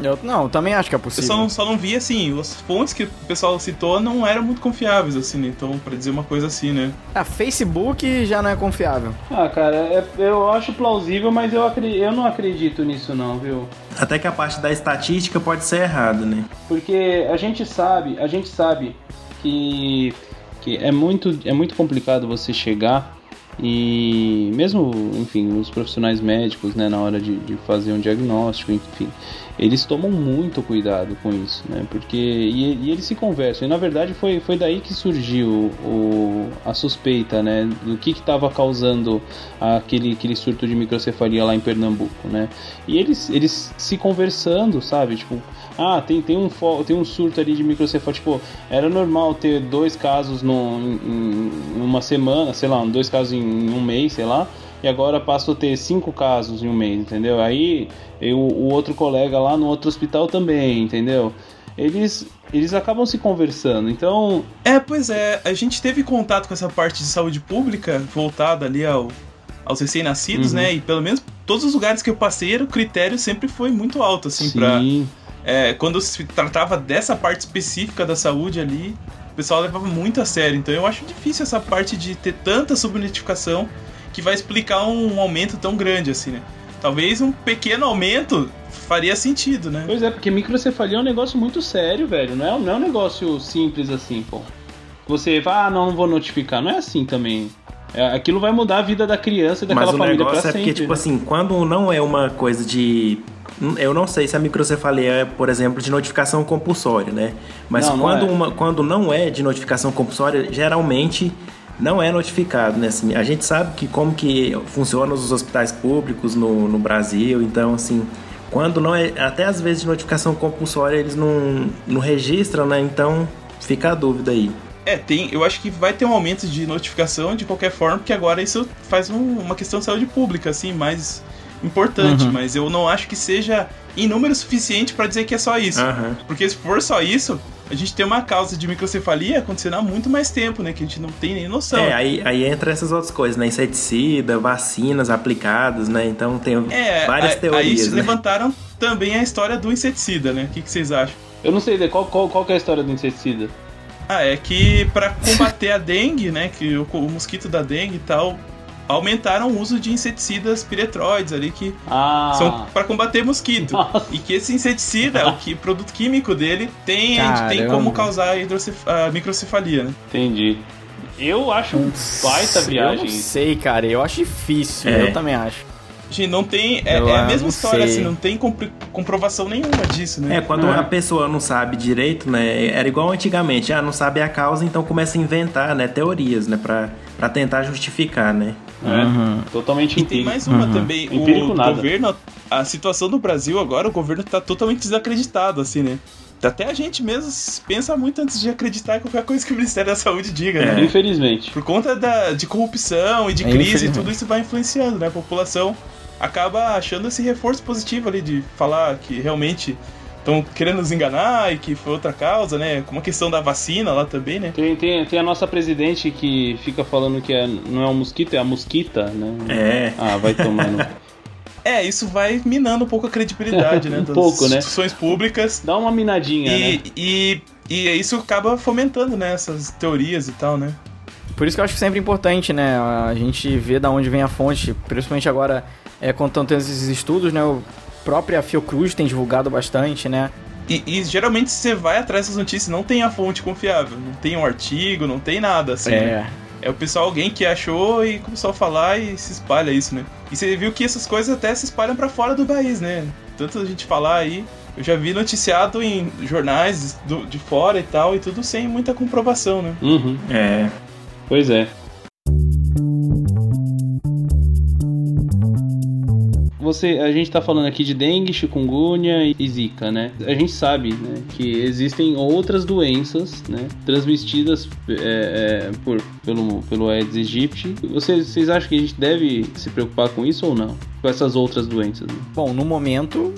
Eu, não, também acho que é Eu possível. só não, só não vi, assim, as fontes que o pessoal citou não eram muito confiáveis, assim, né? Então, pra dizer uma coisa assim, né? A Facebook já não é confiável. Ah, cara, é- eu acho plausível, mas eu, eu não acredito nisso não, viu? Até que a parte da estatística pode ser errada, né? Porque a gente sabe, a gente sabe que, que é, muito, é muito complicado você chegar e mesmo, enfim, os profissionais médicos, né, na hora de, de fazer um diagnóstico, enfim, eles tomam muito cuidado com isso, né, porque, e, e eles se conversam, e na verdade foi, foi daí que surgiu o, a suspeita, né, do que estava causando aquele, aquele surto de microcefalia lá em Pernambuco, né, e eles, eles se conversando, sabe, tipo, ah, tem, tem, um, tem um surto ali de microcefalia. Tipo, era normal ter dois casos no, em, em uma semana, sei lá, dois casos em, um mês, sei lá, e agora passou a ter cinco casos em um mês, entendeu? Aí eu, o outro colega lá no outro hospital também, entendeu? Eles, eles acabam se conversando, então É, pois é, a gente teve contato com essa parte de saúde pública voltada ali ao, aos recém-nascidos, Uhum. né? E pelo menos todos os lugares que eu passei, o critério sempre foi muito alto, assim, pra. sim, é, quando se tratava dessa parte específica da saúde ali, o pessoal levava muito a sério. Então eu acho difícil essa parte de ter tanta subnotificação que vai explicar um aumento tão grande, assim, né? Talvez um pequeno aumento faria sentido, né? Pois é, porque microcefalia é um negócio muito sério, velho. Não é, não é um negócio simples assim, pô. Você vai, ah, não, não vou notificar. Não é assim também. É, aquilo vai mudar a vida da criança e daquela Mas o família pra negócio é sempre. porque, tipo né? assim, quando não é uma coisa de. Eu não sei se a microcefalia é, por exemplo, de notificação compulsória, né? Mas Não, não quando, é. uma, quando não é de notificação compulsória, geralmente não é notificado, né? Assim, a gente sabe que como que funciona os hospitais públicos no, no Brasil, então, assim, quando não é. Até às vezes de notificação compulsória eles não, não registram, né? Então fica a dúvida aí. É, tem, eu acho que vai ter um aumento de notificação de qualquer forma, porque agora isso faz um- uma questão de saúde pública, assim, mais importante, Uhum. mas eu não acho que seja em número suficiente pra dizer que é só isso. Aham. Porque se for só isso, a gente tem uma causa de microcefalia acontecendo há muito mais tempo, né? Que a gente não tem nem noção. É, aí, aí entra essas outras coisas, né? Inseticida, vacinas aplicadas, né? Então tem É, várias aí, teorias, aí né? levantaram também a história do inseticida, né? O que, que vocês acham? Eu não sei, qual, qual, qual que é a história do inseticida? Ah, é que pra combater a dengue, né, que o, o mosquito da dengue e tal, aumentaram o uso de inseticidas piretroides ali que Ah, são pra combater mosquito. Nossa. E que esse inseticida, o que produto químico dele tem, tem como causar hidrocef- a microcefalia, né? entendi. Eu acho um baita Eu viagem. não sei, cara. Eu acho difícil. É. Eu também acho. Gente, não tem. É, Eu, é a ah, mesma história, sei. assim, não tem compro- comprovação nenhuma disso, né? É, quando É. a pessoa não sabe direito, né? Era igual antigamente, ah, não sabe a causa, então começa a inventar, né, teorias, né, pra, pra tentar justificar, né? É, Totalmente E tem empírico. mais uma também. Empírico o nada. governo, a situação do Brasil agora, o governo tá totalmente desacreditado, assim, né? Até a gente mesmo pensa muito antes de acreditar em qualquer coisa que o Ministério da Saúde diga, né? Infelizmente. Por conta da, de corrupção e de É, crise, tudo isso vai influenciando, né? A população acaba achando esse reforço positivo ali de falar que realmente estão querendo nos enganar e que foi outra causa, né? Como a questão da vacina lá também, né? Tem, tem, tem a nossa presidente que fica falando que é, não é um mosquito, é a mosquita, né? É. Ah, vai tomar no... É, isso vai minando um pouco a credibilidade, né? Um das pouco, né? instituições públicas. Dá uma minadinha, E, né? e, e isso acaba fomentando, né? Essas teorias e tal, né? Por isso que eu acho que sempre importante, né? A gente ver da onde vem a fonte, principalmente agora é, com tantos esses estudos, né? O próprio Fiocruz tem divulgado bastante, né? E, e geralmente você vai atrás dessas notícias, não tem a fonte confiável, não tem um artigo, não tem nada, assim. né? É. É o pessoal, alguém que achou e começou a falar e se espalha isso, né? E você viu que essas coisas até se espalham pra fora do país, né? Tanto a gente falar aí, eu já vi noticiado em jornais do- de fora e tal, e tudo sem muita comprovação, né? Uhum, É. pois é. Você, a gente tá falando aqui de dengue, chikungunya e zika, né? A gente sabe, né, que existem outras doenças, né, transmitidas é, é, por, pelo, pelo Aedes aegypti. Vocês, vocês acham que a gente deve se preocupar com isso ou não? Com essas outras doenças? Né? Bom, no momento,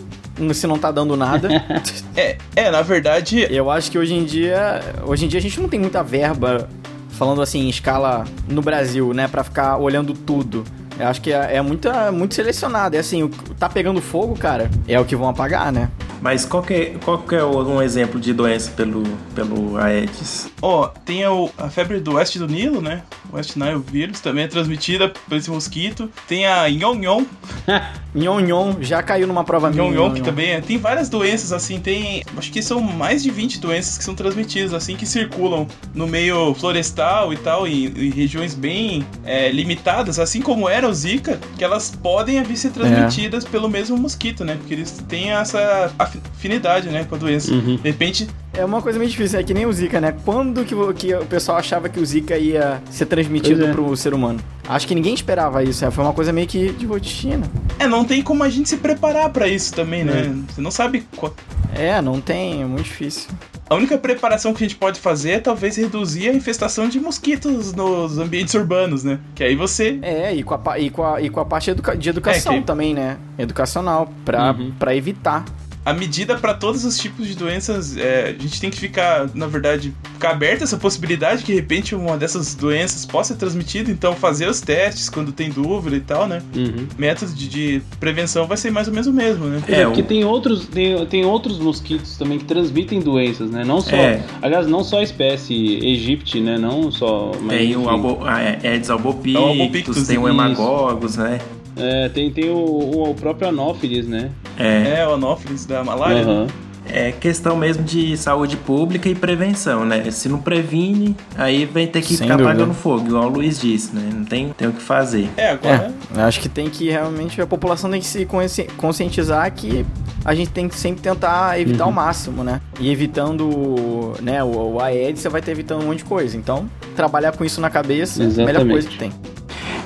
se não tá dando nada. é, é, na verdade. Eu acho que hoje em dia. Hoje em dia a gente não tem muita verba, falando assim, em escala no Brasil, né? Pra ficar olhando tudo. Eu acho que é, é muito, muito selecionado. É assim, tá pegando fogo, cara, é o que vão apagar, né? Mas qual que é, qual que é um exemplo de doença pelo, pelo Aedes? Ó, oh, tem a, a febre do oeste do Nilo, né? West Nile vírus, também é transmitida por esse mosquito. Tem a Nhon Nhon já caiu numa prova minha. Nhon que também é. Tem várias doenças, assim, tem... Acho que são mais de 20 doenças que são transmitidas, assim, que circulam no meio florestal e tal, em, em regiões bem é, limitadas, assim como era o Zika, que elas podem vir ser transmitidas é. pelo mesmo mosquito, né? Porque eles têm essa afinidade, né, com a doença. Uhum. De repente, é uma coisa meio difícil, é que nem o Zika, né? Quando que, que o pessoal achava que o Zika ia ser transmitido é. pro ser humano? Acho que ninguém esperava isso, é, foi uma coisa meio que de rotina. É, não tem como a gente se preparar para isso também, né? É. Você não sabe qual... É, não tem, é muito difícil. A única preparação que a gente pode fazer é talvez reduzir a infestação de mosquitos nos ambientes urbanos, né? Que aí você. É, e com a, e com a, e com a parte educa de educação é, que... também, né? Educacional, pra, uhum. Pra evitar a medida para todos os tipos de doenças, é, a gente tem que ficar, na verdade, ficar aberto a essa possibilidade que de repente uma dessas doenças possa ser transmitida, então fazer os testes quando tem dúvida e tal, né? Uhum. Método de, de, prevenção vai ser mais ou menos o mesmo, né? É, porque o... tem outros tem, tem outros mosquitos também que transmitem doenças, né? Não só, é. aliás, não só a espécie egípcie, né? Não só. tem o albo, é, Aedes albopictus, tem o hemagogos, né? É, tem, tem o, o próprio Anófilis, né? É, é o Anófilis da malária. Uhum. É questão mesmo de saúde pública e prevenção, né? Se não previne, aí vai ter que Sem ficar dúvida. apagando fogo, igual o Luiz disse, né? Não tem, tem o que fazer. É, agora. É, acho que tem que realmente a população tem que se conscientizar que a gente tem que sempre tentar evitar uhum. o máximo, né? E evitando né, o, o Aedes, você vai ter evitando um monte de coisa. Então, trabalhar com isso na cabeça é a melhor coisa que tem.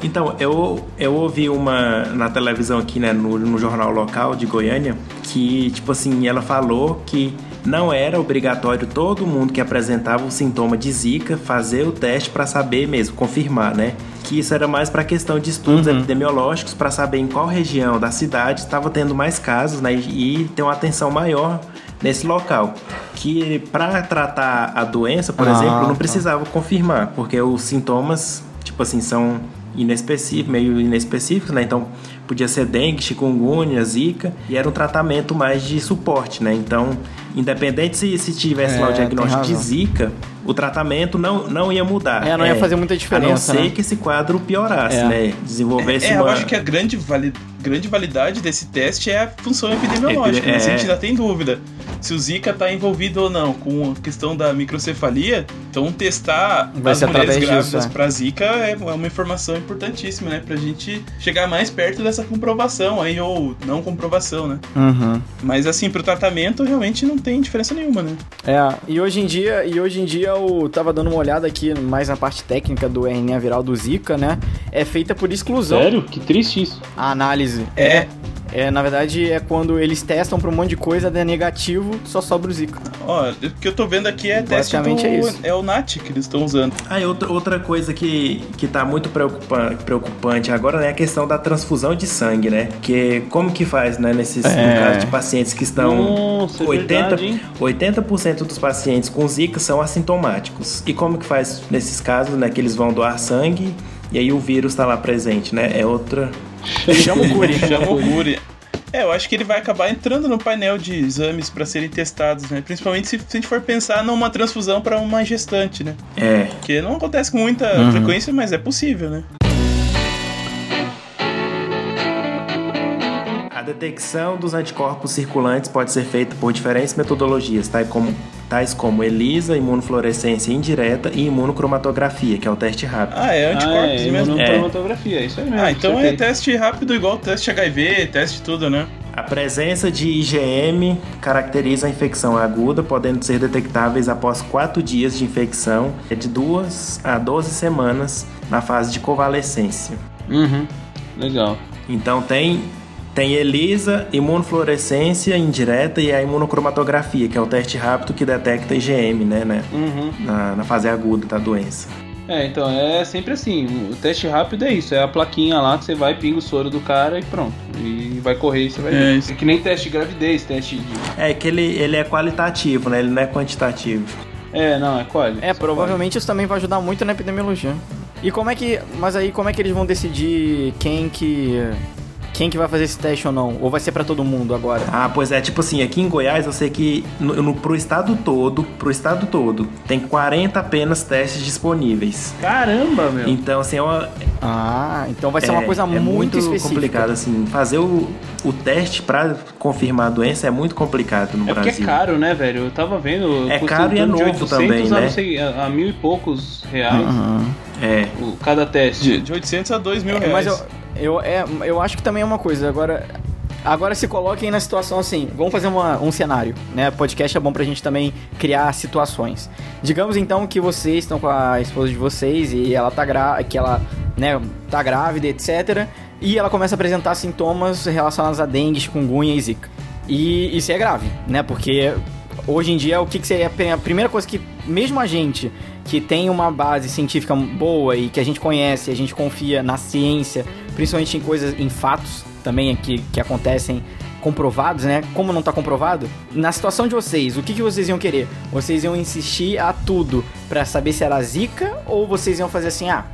Então, eu, eu ouvi uma na televisão aqui, né, no, no jornal local de Goiânia, que, tipo assim, ela falou que não era obrigatório todo mundo que apresentava o sintoma de Zika fazer o teste para saber mesmo, confirmar, né? Que isso era mais para questão de estudos uhum. epidemiológicos para saber em qual região da cidade estava tendo mais casos, né? E ter uma atenção maior nesse local. Que para tratar a doença, por ah, exemplo, não tá. precisava confirmar, porque os sintomas, tipo assim, são inespecífico, meio inespecíficos, né? Então podia ser dengue, chikungunya, zika, e era um tratamento mais de suporte, né? Então, independente se, se tivesse é, lá o é, diagnóstico de zika, o tratamento não, não ia mudar. É, não ia é, fazer muita diferença. A não ser né? que esse quadro piorasse, é. né? Desenvolvesse é, uma... Eu acho que a grande, vali... grande validade desse teste é a função epidemiológica, né? Se a gente ainda tem dúvida se o Zika está envolvido ou não com a questão da microcefalia, então testar Vai as mulheres grávidas é. para Zika é uma informação importantíssima, né? Pra gente chegar mais perto dessa comprovação aí, ou não comprovação, né? Uhum. Mas assim, pro tratamento realmente não tem diferença nenhuma, né? É, e hoje em dia, e hoje em dia eu tava dando uma olhada aqui mais na parte técnica do RNA viral do Zika, né? É feita por exclusão. Sério? Que triste isso. A análise. É. é. É, na verdade, é quando eles testam pra um monte de coisa, é negativo, só sobra o Zika. Ó, o que eu tô vendo aqui é teste do... é, isso. é o NAT que eles estão usando. Ah, e outra, outra coisa que, que tá muito preocupante, preocupante agora né, é a questão da transfusão de sangue, né? Que como que faz, né, nesses é. casos de pacientes que estão... Nossa, 80, é verdade, 80% dos pacientes com Zika são assintomáticos. E como que faz nesses casos, né, que eles vão doar sangue e aí o vírus tá lá presente, né? É outra Chama o Curi. Chama o Curi. É, eu acho que ele vai acabar entrando no painel de exames para serem testados, né? Principalmente se, se, a gente for pensar numa transfusão para uma gestante, né? É. Que não acontece com muita uhum. frequência, mas é possível, né? A detecção dos anticorpos circulantes pode ser feita por diferentes metodologias, tais como, tais como ELISA, imunofluorescência indireta e imunocromatografia, que é o teste rápido. Ah, é anticorpos ah, é, mesmo? Imunocromatografia, é. isso aí mesmo. Ah, então é, teste rápido igual teste HIV, teste tudo, né? A presença de IgM caracteriza a infecção aguda, podendo ser detectáveis após 4 dias de infecção, é de 2 a 12 semanas na fase de convalescência. Uhum, legal. Então tem Tem ELISA, imunofluorescência indireta e a imunocromatografia, que é o teste rápido que detecta IgM, né, né Uhum. na, na fase aguda da doença. É, então é sempre assim. O teste rápido é isso, é a plaquinha lá que você vai, pinga o soro do cara e pronto. E vai correr e você vai É ver. isso. É que nem teste de gravidez, teste de. É que ele, ele é qualitativo, né? Ele não é quantitativo. É, não, é qual? É, provavelmente isso também vai ajudar muito na epidemiologia. E como é que. Mas aí como é que eles vão decidir quem que. Quem que vai fazer esse teste ou não? Ou vai ser pra todo mundo agora? Ah, pois é, tipo assim, aqui em Goiás eu sei que no, no, pro estado todo, pro estado todo, tem 40 apenas testes disponíveis. Caramba, meu. Então, assim, é uma, Ah, então vai ser uma é- coisa é muito, específica. complicado, assim. Fazer o, o teste pra confirmar a doença é muito complicado no É porque Brasil. é caro, né, velho? Eu tava vendo. É caro e é novo 800 também, a, né? não sei, a, a mil e poucos reais Uhum. É. o, cada teste. De, de 800 a 2 mil É, reais. mas eu, eu, é, eu acho que também é uma coisa. Agora, agora se coloquem na situação assim. Vamos fazer uma- um cenário, né? Podcast é bom pra gente também criar situações. Digamos então que vocês estão com a esposa de vocês e ela tá gra que ela, né, tá grávida, etc. E ela começa a apresentar sintomas relacionados a dengue, chikungunya e zika. E isso é grave, né? Porque hoje em dia o que, que seria a primeira coisa que mesmo a gente que tem uma base científica boa e que a gente conhece, a gente confia na ciência, principalmente em coisas, em fatos também que, que acontecem comprovados, né? Como não tá comprovado, na situação de vocês, o que, que vocês iam querer? Vocês iam insistir a tudo pra saber se era zika ou vocês iam fazer assim, ah,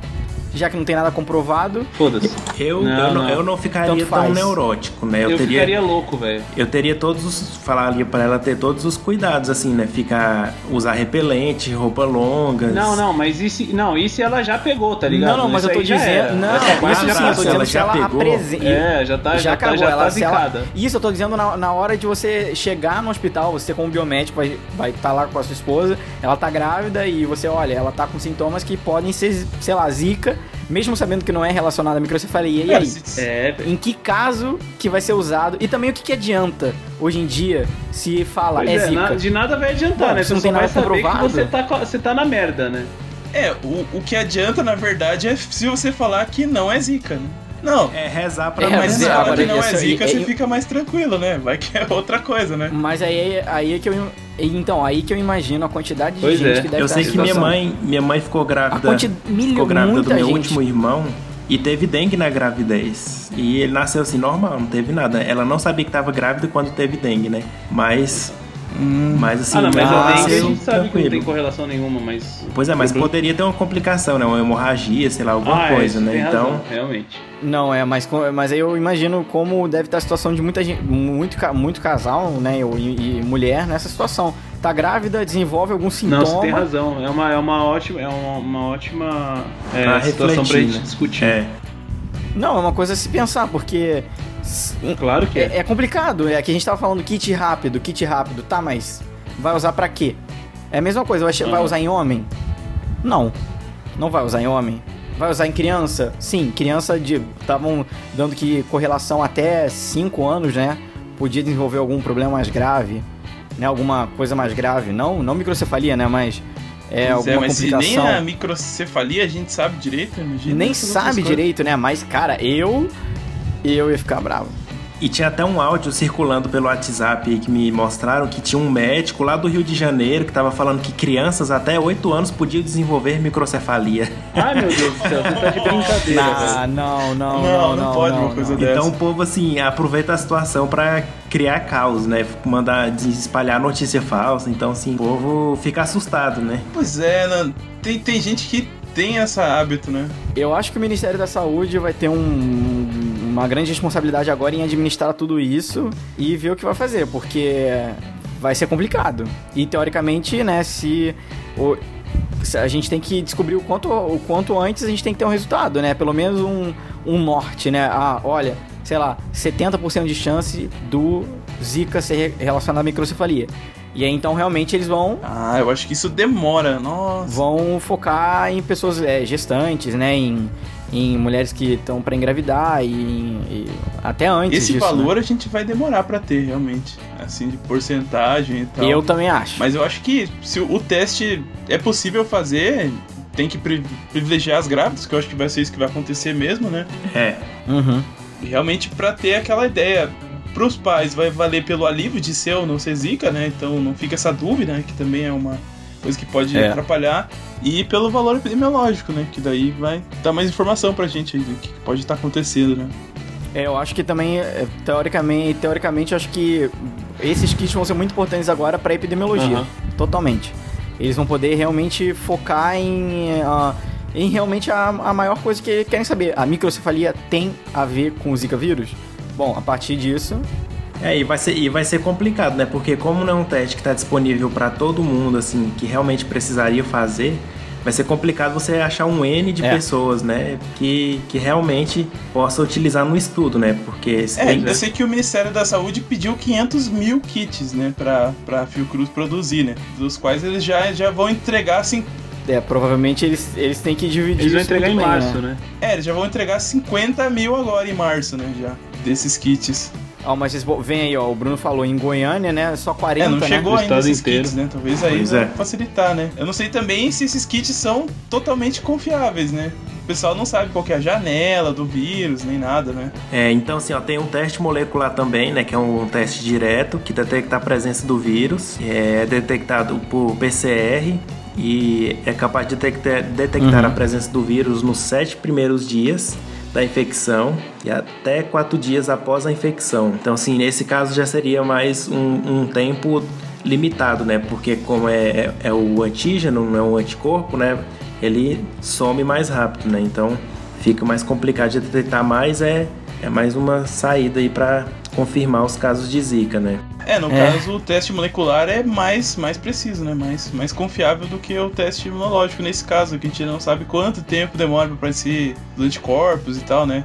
já que não tem nada comprovado, Foda-se. Eu Não, eu, não, eu não ficaria tão neurótico, né? Eu, Eu, teria, ficaria louco, velho. eu teria todos os. Falaria pra ela ter todos os cuidados, assim, né? Ficar. Usar repelente, roupa longa. Não, não, mas se, não, se ela já pegou, tá ligado? Não, não, mas Isso eu tô já dizendo. Não, isso já sim, eu tô dizendo ela se já ela pegou. apresenta. É, já tá, já, tá, acabou, já tá ela, se ela- zicada. Isso eu tô dizendo na, na hora de você chegar no hospital, você como biomédico vai estar vai tá lá com a sua esposa, ela tá grávida e você olha, ela tá com sintomas que podem ser, sei lá, zika, mesmo sabendo que não é relacionado à microcefalia. E aí? É. Em que caso que vai ser usado? E também o que, que adianta hoje em dia se fala Pois é, é, zika? na- de nada vai adiantar, Bom, né? se Você não tem vai nada saber comprovado. que você tá, você tá na merda, né? É, o, o que adianta, na verdade, é se você falar que não é zica, né? Não, É rezar pra É, não mas se é, rezar, fala agora que não é zica, é- você fica mais tranquilo, né? Vai que é outra coisa, né? Mas aí, aí é que eu. Então, aí que eu imagino a quantidade de Pois gente é. que deve Eu sei que minha mãe, minha mãe ficou A grávida. quanti... milho, ficou grávida do meu gente. último irmão e teve dengue na gravidez. E ele nasceu assim normal, não teve nada. Ela não sabia que estava grávida quando teve dengue, né? Mas mas assim, ah, não, mas a dengue a gente sabe que não tem correlação nenhuma, mas. Pois é, mas Problema- poderia ter uma complicação, né? Uma hemorragia, sei lá, alguma Ah, é, coisa, né? tem Então, razão, realmente. Não, é, mas, mas aí eu imagino como deve estar a situação de muita gente, muito, muito casal, né, e, e mulher nessa situação. Tá grávida, desenvolve algum sintoma. Não, você tem razão. É uma, é uma ótima, é uma, uma ótima é, situação pra gente né? discutir. É. Não, é uma coisa a se pensar, porque Claro que é. é, é complicado. É que a gente tava falando kit rápido, kit rápido, tá, mas vai usar pra quê? É a mesma coisa, vai, che- vai usar em homem? Não. Não vai usar em homem. Vai usar em criança? Sim, criança de. Estavam dando que correlação até 5 anos, né? Podia desenvolver algum problema mais grave, né? Alguma coisa mais grave. Não, não microcefalia, né? Mas é Pois alguma mas se nem complicação. a microcefalia a gente sabe direito, imagina. Nem sabe direito, né? Mas, cara, eu. Eu ia ficar bravo. E tinha até um áudio circulando pelo WhatsApp aí que me mostraram que tinha um médico lá do Rio de Janeiro que tava falando que crianças até 8 anos podiam desenvolver microcefalia. Ai, meu Deus do céu, você tá de brincadeira, Ah, não, não, Não, não, não pode uma coisa dessa. Então o povo, assim, aproveita a situação pra criar caos, né? Mandar espalhar notícia falsa. Então, assim, o povo fica assustado, né? Pois é, né? tem, tem gente que tem esse hábito, né? Eu acho que o Ministério da Saúde vai ter um- uma grande responsabilidade agora em administrar tudo isso e ver o que vai fazer, porque vai ser complicado. E teoricamente, né, se, o- a gente tem que descobrir o quanto, o quanto antes a gente tem que ter um resultado, né? Pelo menos um, um norte, né? Ah, olha, sei lá, 70% de chance do Zika ser relacionado à microcefalia. E aí então realmente eles vão Ah, eu acho que isso demora. Nossa. vão focar em pessoas é, gestantes, né? Em, em mulheres que estão para engravidar e, em- e até antes Esse disso, valor a gente vai demorar pra ter, realmente. Assim, de porcentagem e né? tal. Eu também acho. Mas eu acho que se o teste é possível fazer, tem que pri- privilegiar as grávidas, que eu acho que vai ser isso que vai acontecer mesmo, né? É. Uhum. realmente para ter aquela ideia. Para os pais vai valer pelo alívio de ser ou não ser zika, né? Então não fica essa dúvida, né? Que também é uma coisa que pode É. atrapalhar. E pelo valor epidemiológico, né? Que daí vai dar mais informação pra gente aí do que pode estar acontecendo, né? É, eu acho que também, é, teoricamente, teoricamente, eu acho que esses kits vão ser muito importantes agora para epidemiologia. Aham. Totalmente. Eles vão poder realmente focar em, ah, em realmente a, a maior coisa que querem saber. A microcefalia tem a ver com o Zika vírus? Bom, a partir disso, É, e vai ser, e vai ser complicado, né? Porque como não é um teste que está disponível para todo mundo, assim, que realmente precisaria fazer, vai ser complicado você achar um N de É. pessoas, né? Que, que realmente possa utilizar no estudo, né? Porque se É, tem- eu sei que o Ministério da Saúde pediu 500 mil kits, né? Pra, pra Fiocruz produzir, né? Dos quais eles já, já vão entregar, assim... é, provavelmente eles, eles têm que dividir Eles vão entregar em março, né? né? É, eles já vão entregar 50 mil agora em março, né? Já, desses kits. Ó, mas vocês, vem aí, ó, o Bruno falou em Goiânia, né? Só 40, É, não né? chegou O ainda estado esses inteiro. kits, né? Talvez aí é. facilitar, né? Eu não sei também se esses kits são totalmente confiáveis, né? O pessoal não sabe qual que é a janela do vírus, nem nada, né? É, então assim, ó, tem um teste molecular também, né, que é um teste direto que detecta a presença do vírus, é detectado por PCR e é capaz de detectar, detectar a presença do vírus nos sete primeiros dias da infecção e até quatro dias após a infecção. Então, assim, nesse caso já seria mais um, um tempo limitado, né? Porque como é, é, é o antígeno, não é o anticorpo, né? Ele some mais rápido, né? Então fica mais complicado de detectar mais, é, é mais uma saída aí para confirmar os casos de zika, né? É, no É. caso, o teste molecular é mais, mais preciso, né? Mais, mais confiável do que o teste imunológico nesse caso, que a gente não sabe quanto tempo demora pra aparecer os anticorpos e tal, né?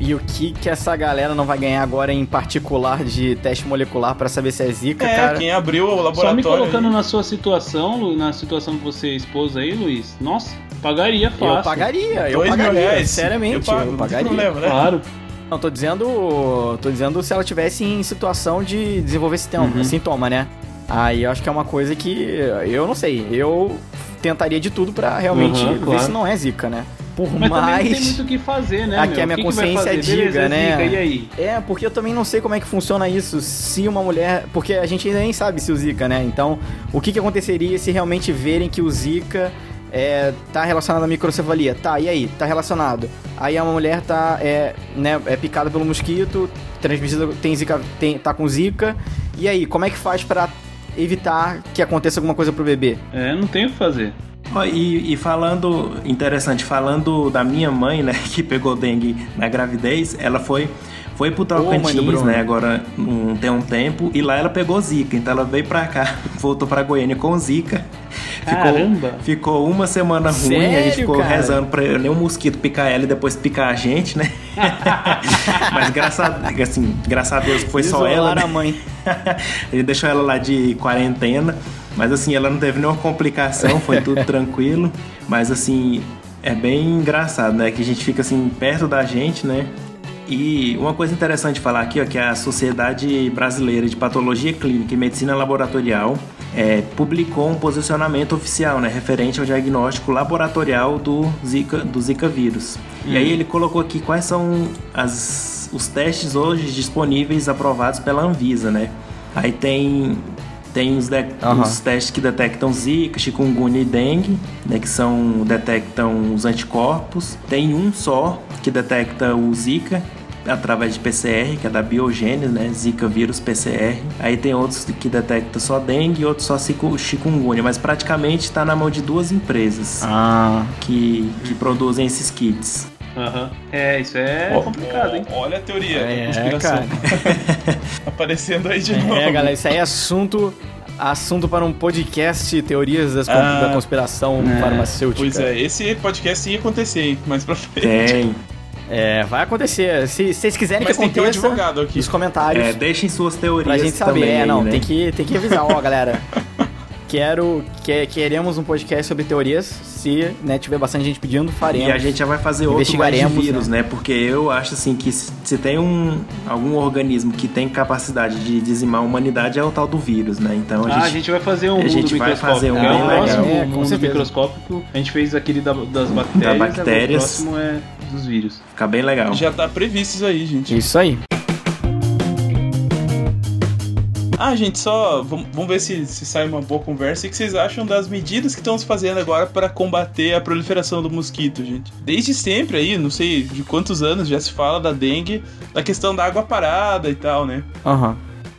E o que que essa galera não vai ganhar agora em particular de teste molecular pra saber se é Zika, É, cara? quem abriu o laboratório. Só me colocando aí- na sua situação, Lu, na situação que você expôs aí, Luiz, nossa, pagaria fácil. Eu pagaria, eu Dois pagaria, reais. seriamente, eu, eu pago, tem pagaria. problema, né? Claro. Não, tô dizendo. Tô dizendo se ela tivesse em situação de desenvolver sintoma, Uhum. sintoma, né? Aí eu acho que é uma coisa que. Eu não sei. Eu tentaria de tudo pra realmente Uhum, ver claro. se não é zica, né? Por Mas também não tem mais. muito o que fazer, né? Aqui meu? a minha que que consciência fazer? Beleza, diga, é né? zica, E aí? É, porque eu também não sei como é que funciona isso. Se uma mulher. Porque a gente ainda nem sabe se o Zika, né? Então, o que, que aconteceria se realmente verem que o Zika é, tá relacionado à microcefalia? Tá, e aí? Tá relacionado. Aí a mulher tá, é, né, é picada pelo mosquito, transmitida, tem Zika, tem, tá com Zika. E aí, como é que faz pra evitar que aconteça alguma coisa pro bebê? É, não tem o que fazer. Ó, e, e falando, interessante, falando da minha mãe, né, que pegou dengue na gravidez, ela foi foi pro Tocantins, né, agora um, tem um tempo, e lá ela pegou zika, então ela veio pra cá, voltou pra Goiânia com zika. Caramba! Ficou uma semana ruim, a Sério, gente ficou cara? rezando pra nenhum mosquito picar ela e depois picar a gente, né? Mas graças a, assim, graças a Deus foi só ela, né? a mãe. Ele deixou ela lá de quarentena, mas assim, ela não teve nenhuma complicação, foi tudo tranquilo. Mas assim, é bem engraçado, né? Que a gente fica assim perto da gente, né? E uma coisa interessante falar aqui, ó, que a Sociedade Brasileira de Patologia Clínica e Medicina Laboratorial é, publicou um posicionamento oficial, né, referente ao diagnóstico laboratorial do Zika, do Zika vírus. E aí ele colocou aqui quais são as, os testes hoje disponíveis aprovados pela Anvisa, né? Aí tem tem os, de- Aham. os testes que detectam Zika, chikungunya e dengue, né, que são detectam os anticorpos. Tem um só que detecta o Zika através de PCR, que é da Biogênese, né, Zika vírus PCR. Aí tem outros que detectam só dengue e outros só chiku- chikungunya, mas praticamente está na mão de duas empresas Ah. que, que produzem esses kits. Aham. É, isso é Ó, complicado, hein? Olha a teoria É, da conspiração cara. aparecendo aí de novo. É, galera, isso aí é assunto, assunto para um podcast Teorias das, Ah, da Conspiração é, Farmacêutica. Pois é, esse podcast ia acontecer, hein? Mais pra frente. Tem. É, vai acontecer. Se se vocês quiserem Mas que tem que ter um aconteça, advogado aqui. nos comentários, É, deixem suas teorias pra gente saber. também É, não, né? tem, que, tem que avisar, ó, galera. quero, que, queremos um podcast sobre teorias. Se né, tiver bastante gente pedindo, faremos. E a gente já vai fazer outro mais de vírus, né? Porque eu acho assim que se, se tem um, algum organismo que tem capacidade de dizimar a humanidade é o tal do vírus, né? Então a Ah, gente, a gente vai fazer um a mundo gente vai microscópico. fazer um é o bem próximo legal. É, com mundo certeza. microscópico. A gente fez aquele da- das bactérias. agora bactérias. O próximo é dos vírus. fica bem legal. Já tá previsto isso aí, gente. Isso aí. Ah, gente, só vamos, ver se, se sai uma boa conversa. O que vocês acham das medidas que estão se fazendo agora para combater a proliferação do mosquito, gente? Desde sempre aí, não sei de quantos anos já se fala da dengue, da questão da água parada e tal, né? Aham.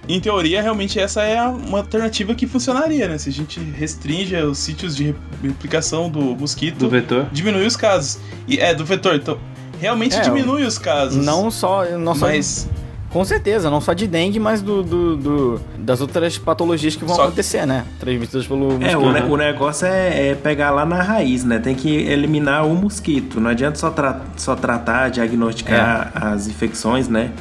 Em teoria, realmente essa é uma alternativa que funcionaria, né? Se a gente restringe os sítios de replicação do mosquito, Do vetor. diminui os casos. E é do vetor, então realmente É, diminui os casos. Não só. Não só mas Com certeza, não só de dengue, mas do, do- do- das outras patologias que vão Só- acontecer, né? Transmitidas pelo É, mosquito. o, ne- o negócio é, é pegar lá na raiz, né? Tem que eliminar o mosquito. Não adianta só, tra- só tratar, diagnosticar as infecções, né?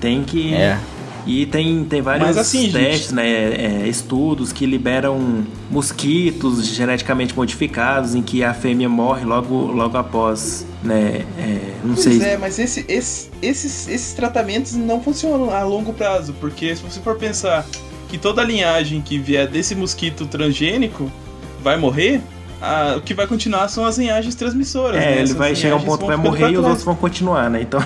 Tem que. É. E tem, tem vários assim, gente- testes, né? é, estudos que liberam mosquitos geneticamente modificados em que a fêmea morre logo, logo após, né? é, não Pois sei. é, mas esse- esse- esses, esses tratamentos não funcionam a longo prazo, porque se você for pensar que toda linhagem que vier desse mosquito transgênico vai morrer, a- o que vai continuar são as linhagens transmissoras. É, né? ele Essas vai chegar a um ponto que vai morrer e os outros vão continuar, né? Então.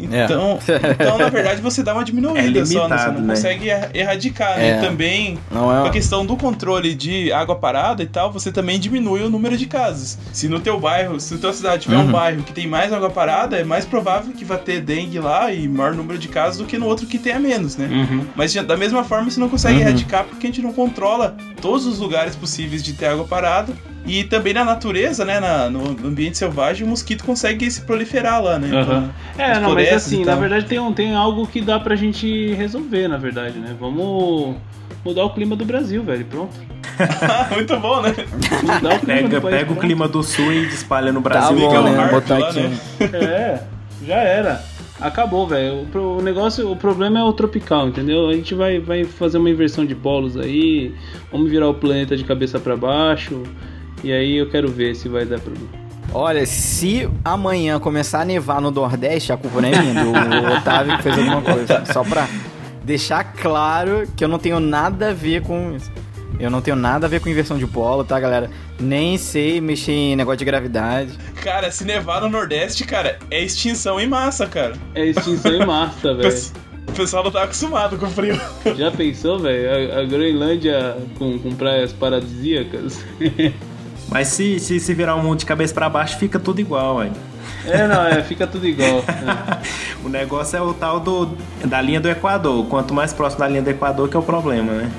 Então, então, na verdade, você dá uma diminuída É só, né? Você limitado, não né? consegue er- erradicar, né? É. E também, Não com a é. questão do controle de água parada e tal, você também diminui o número de casos. Se no teu bairro, se na tua cidade tiver um Uhum. bairro que tem mais água parada, é mais provável que vai ter dengue lá e maior número de casos do que no outro que tenha menos, né? Uhum. Mas da mesma forma você não consegue Uhum. erradicar porque a gente não controla todos os lugares possíveis de ter água parada. E também na natureza, né? na- no ambiente selvagem, o mosquito consegue se proliferar lá, né? Aham. É, nas não, mas assim, na verdade tem, um, tem algo que dá pra gente resolver, na verdade, né? Vamos mudar o clima do Brasil, velho. Pronto. Muito bom, né? Mudar o clima Pega, do país. pega o clima do sul e espalha no Tá Brasil. liga bom, né? Botar lá, aqui. né? É, já era. Acabou, velho. O, negócio, o problema é o tropical, entendeu? A gente vai, vai fazer uma inversão de polos aí, vamos virar o planeta de cabeça pra baixo, e aí eu quero ver se vai dar problema. Olha, se amanhã começar a nevar no Nordeste, a culpa não é minha, do Otávio que fez alguma coisa. Só pra deixar claro que eu não tenho nada a ver com isso. Eu não tenho nada a ver com inversão de polo, tá, galera? Nem sei mexer em negócio de gravidade. Cara, se nevar no Nordeste, cara, é extinção em massa, cara. É extinção em massa, velho. O pessoal não tá acostumado com o frio. Já pensou, velho? A, a Groenlândia com, com praias paradisíacas? Mas se, se, se virar um mundo de cabeça pra baixo, fica tudo igual, velho. é, não, é, fica tudo igual. né? O negócio é o tal do da linha do Equador. Quanto mais próximo da linha do Equador, que é o problema, né?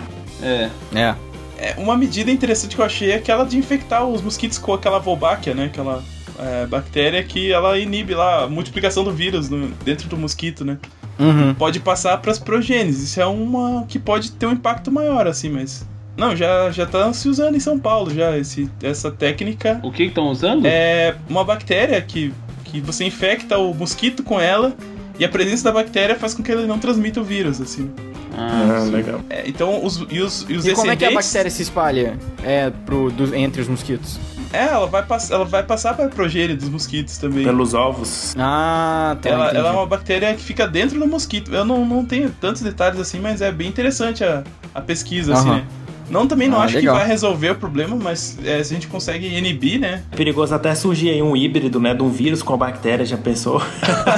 É. É. É, uma medida interessante que eu achei é aquela de infectar os mosquitos com aquela Wolbachia, né? Aquela é, bactéria que ela inibe lá a multiplicação do vírus no- dentro do mosquito, né? Uhum. Pode passar pras progênies. Isso é uma que pode ter um impacto maior, assim, mas. Não, já, já tá se usando em São Paulo já esse, essa técnica. O que estão usando? É uma bactéria que, que você infecta o mosquito com ela e a presença da bactéria faz com que ele não transmita o vírus, assim. Ah, sim. legal. É, então, os, e os, e os E como é que a descendentes- bactéria se espalha é, pro, do- entre os mosquitos? É, ela vai, pass ela vai passar para a progênie dos mosquitos também. Pelos ovos. Ah, tá. Ela, ela é uma bactéria que fica dentro do mosquito. Eu não, não tenho tantos detalhes assim, mas é bem interessante a, a pesquisa, assim, né? Não, também não Ah, acho legal. que vai resolver o problema, mas é, se a gente consegue inibir, né? É perigoso até surgir aí um híbrido, né? De um vírus com a bactéria, já pensou?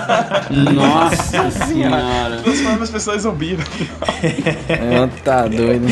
Nossa senhora. Transforma as pessoas em zumbi. né? É, tá doido.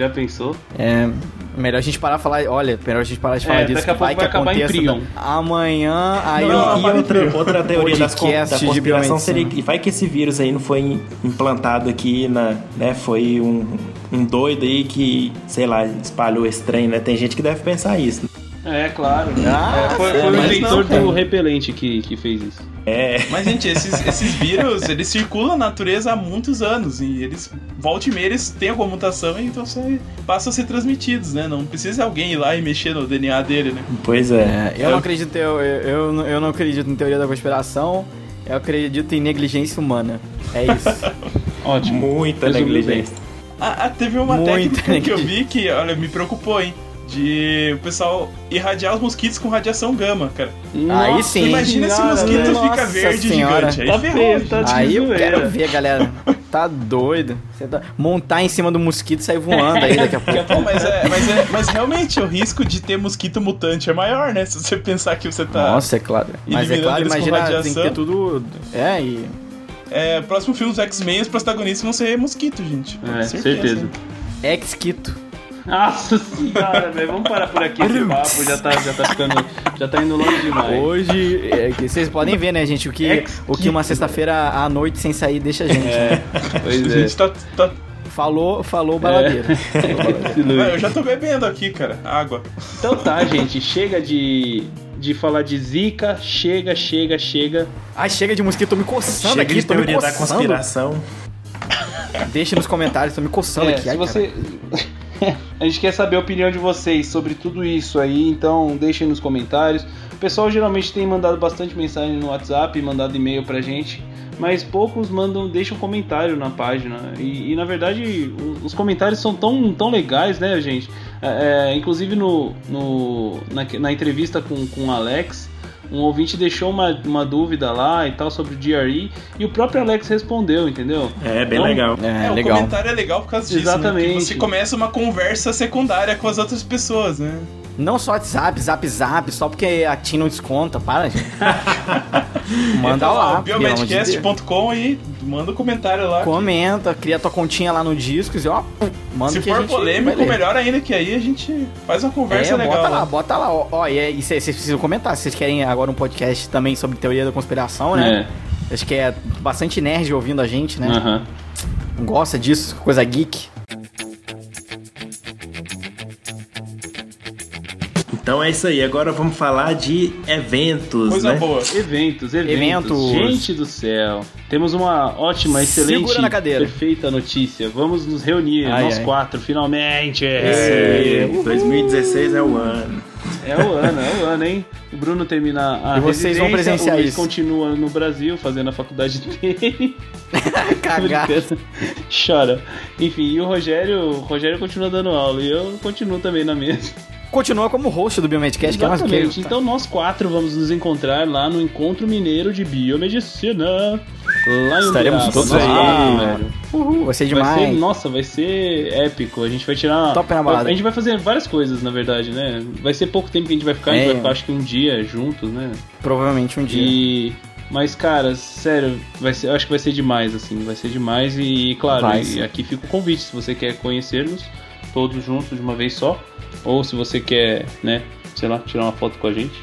Já pensou? É, melhor a gente parar de falar. Olha, melhor a gente parar de falar É, disso. daqui a pouco vai que acabar em Prion. Amanhã, aí Não, eu. e outra, outra teoria das con- da conspiração seria que vai que esse vírus aí não foi im- implantado aqui na, né, foi um, um doido aí que, sei lá, espalhou esse trem, né? Tem gente que deve pensar isso. É, claro. Ah, É, foi é, foi o inventor não, do repelente que, que fez isso. É, Mas, gente, esses, esses vírus, eles circulam na natureza há muitos anos. E eles, volta e meia, eles têm alguma mutação e então você, passam a ser transmitidos, né? Não precisa alguém ir lá e mexer no DNA dele, né? pois é. É, eu não acredito eu, eu, eu, não- eu acredito em teoria da conspiração. Eu acredito em negligência humana. É isso. Ótimo. Muita negligência. Ah, ah, teve uma Muito técnica que eu vi que, olha, me preocupou, hein? De o pessoal irradiar os mosquitos com radiação gama, cara. Aí sim. Imagina se o senhora, mosquito velho. fica Nossa verde senhora. gigante. Aí Tá ferrou, tá de Aí eu quero ver, galera. Tá doido. Você tá... Montar em cima do mosquito e sair voando aí daqui a pouco. Mas, é, mas, é, mas realmente o risco de ter mosquito mutante é maior, né? Se você pensar que você tá. Nossa, é claro. Mas é claro, imagina, tem que radiação. ter tudo. É, e. É, próximo filme dos X-Men, os protagonistas vão ser mosquito, gente. É, certeza. Ex-quito. Nossa senhora, velho. Vamos parar por aqui. Esse papo já tá, já tá ficando. Já tá indo longe demais. Hoje, é, que vocês podem ver, né, gente, o que, o que uma sexta-feira à noite sem sair deixa a gente. né? Pois A é. gente tá, tá- Falou, falou baladeiro. Ah, eu já tô bebendo aqui, cara. Água. Então tá, gente. Chega de. De falar de zica, chega, chega, chega. Ai, chega de mosquito, tô me coçando Chega aqui, de tô me teoria da coçando. conspiração. Deixa nos comentários, tô me coçando É, aqui. se Ai, você. a gente quer saber a opinião de vocês sobre tudo isso aí, então deixem nos comentários. O pessoal geralmente tem mandado bastante mensagem no WhatsApp, mandado e-mail pra gente, mas poucos mandam, deixam comentário na página. E, e, na verdade, os comentários são tão, tão legais, né, gente? É, é, inclusive no, no, na, na entrevista com, com o Alex. Um ouvinte deixou uma, uma dúvida lá e tal sobre o GRE e o próprio Alex respondeu, entendeu? É, bem Então, legal. É, É, o legal. comentário é legal por causa disso. Né? Exatamente. Porque você começa uma conversa secundária com as outras pessoas, né? Não só WhatsApp, zap, zap, só porque a TIM não desconta, para, gente. Manda Entra lá, amor de biomedcast.com e manda um comentário lá. Comenta, cria tua continha lá no Discos e ó, manda Se que a for polêmico, melhor ainda que aí a gente faz uma conversa É, legal. bota lá, lá. bota lá. Ó, ó, e é- vocês precisam comentar. Se vocês querem agora um podcast também sobre teoria da conspiração, né? Acho que é bastante nerd ouvindo a gente, né? Gosta disso, coisa geek. Então é isso aí. Agora vamos falar de eventos, Coisa né? boa. Eventos, eventos, Eventos. Gente do céu. Temos uma ótima, excelente, Segura na cadeira. perfeita notícia. Vamos nos reunir, Ai, nós ai. quatro, finalmente. É, É, 2016 é o ano. é o ano, é o ano, hein? O Bruno termina a E vocês vão presenciar o Luiz isso. continua no Brasil fazendo a faculdade dele. Cagar. Chora. Enfim, e o Rogério, o Rogério continua dando aula e eu continuo também na mesa. Continua como host do Biomedcast, que é mais Exatamente. que. Então nós quatro vamos nos encontrar lá no Encontro Mineiro de Biomedicina. Lá em Estaremos Uberaba. todos aí. Uhul, vai ser Vai demais. ser, nossa, vai ser épico. A gente vai tirar. Top na balada. A gente vai fazer várias coisas, na verdade, né? Vai ser pouco tempo que a gente vai ficar, a gente É. vai ficar acho que um dia juntos, né? Provavelmente um dia. E. Mas, cara, sério, vai ser, eu acho que vai ser demais, assim, vai ser demais e, claro, Vai e aqui fica o convite, se você quer conhecer-nos todos juntos de uma vez só, ou se você quer, né, sei lá, tirar uma foto com a gente.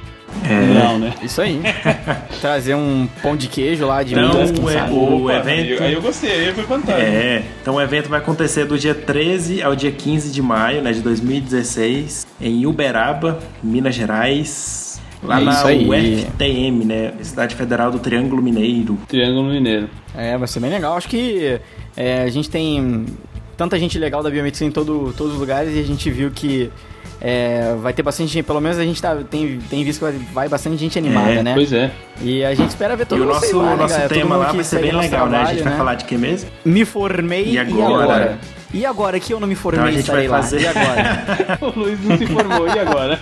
Não, né? Isso aí. Trazer um pão de queijo lá de Então, Minas, quem é sabe? o Opa, evento- Aí eu gostei, aí foi vantagem. É, então o evento vai acontecer do dia 13 ao dia 15 de maio, né, de 2016, em Uberaba, Minas Gerais, lá É na. UFTM, né, Cidade Federal do Triângulo Mineiro. Triângulo Mineiro. É, vai ser bem legal. Acho que é, a gente tem tanta gente legal da biomedicina em todo, todos os lugares e a gente viu que é, vai ter bastante gente, pelo menos a gente tá, tem, tem visto que vai, vai bastante gente animada, É, né? Pois é. E a gente espera ver todo e o mundo nosso, lá, né, nosso galera? Tema mundo lá vai ser bem legal, né? A gente trabalho, vai falar de que mesmo? Me formei E e agora? agora? E agora que eu não me formei, Então a gente vai lá. fazer- E agora? o Luiz não se formou, e agora?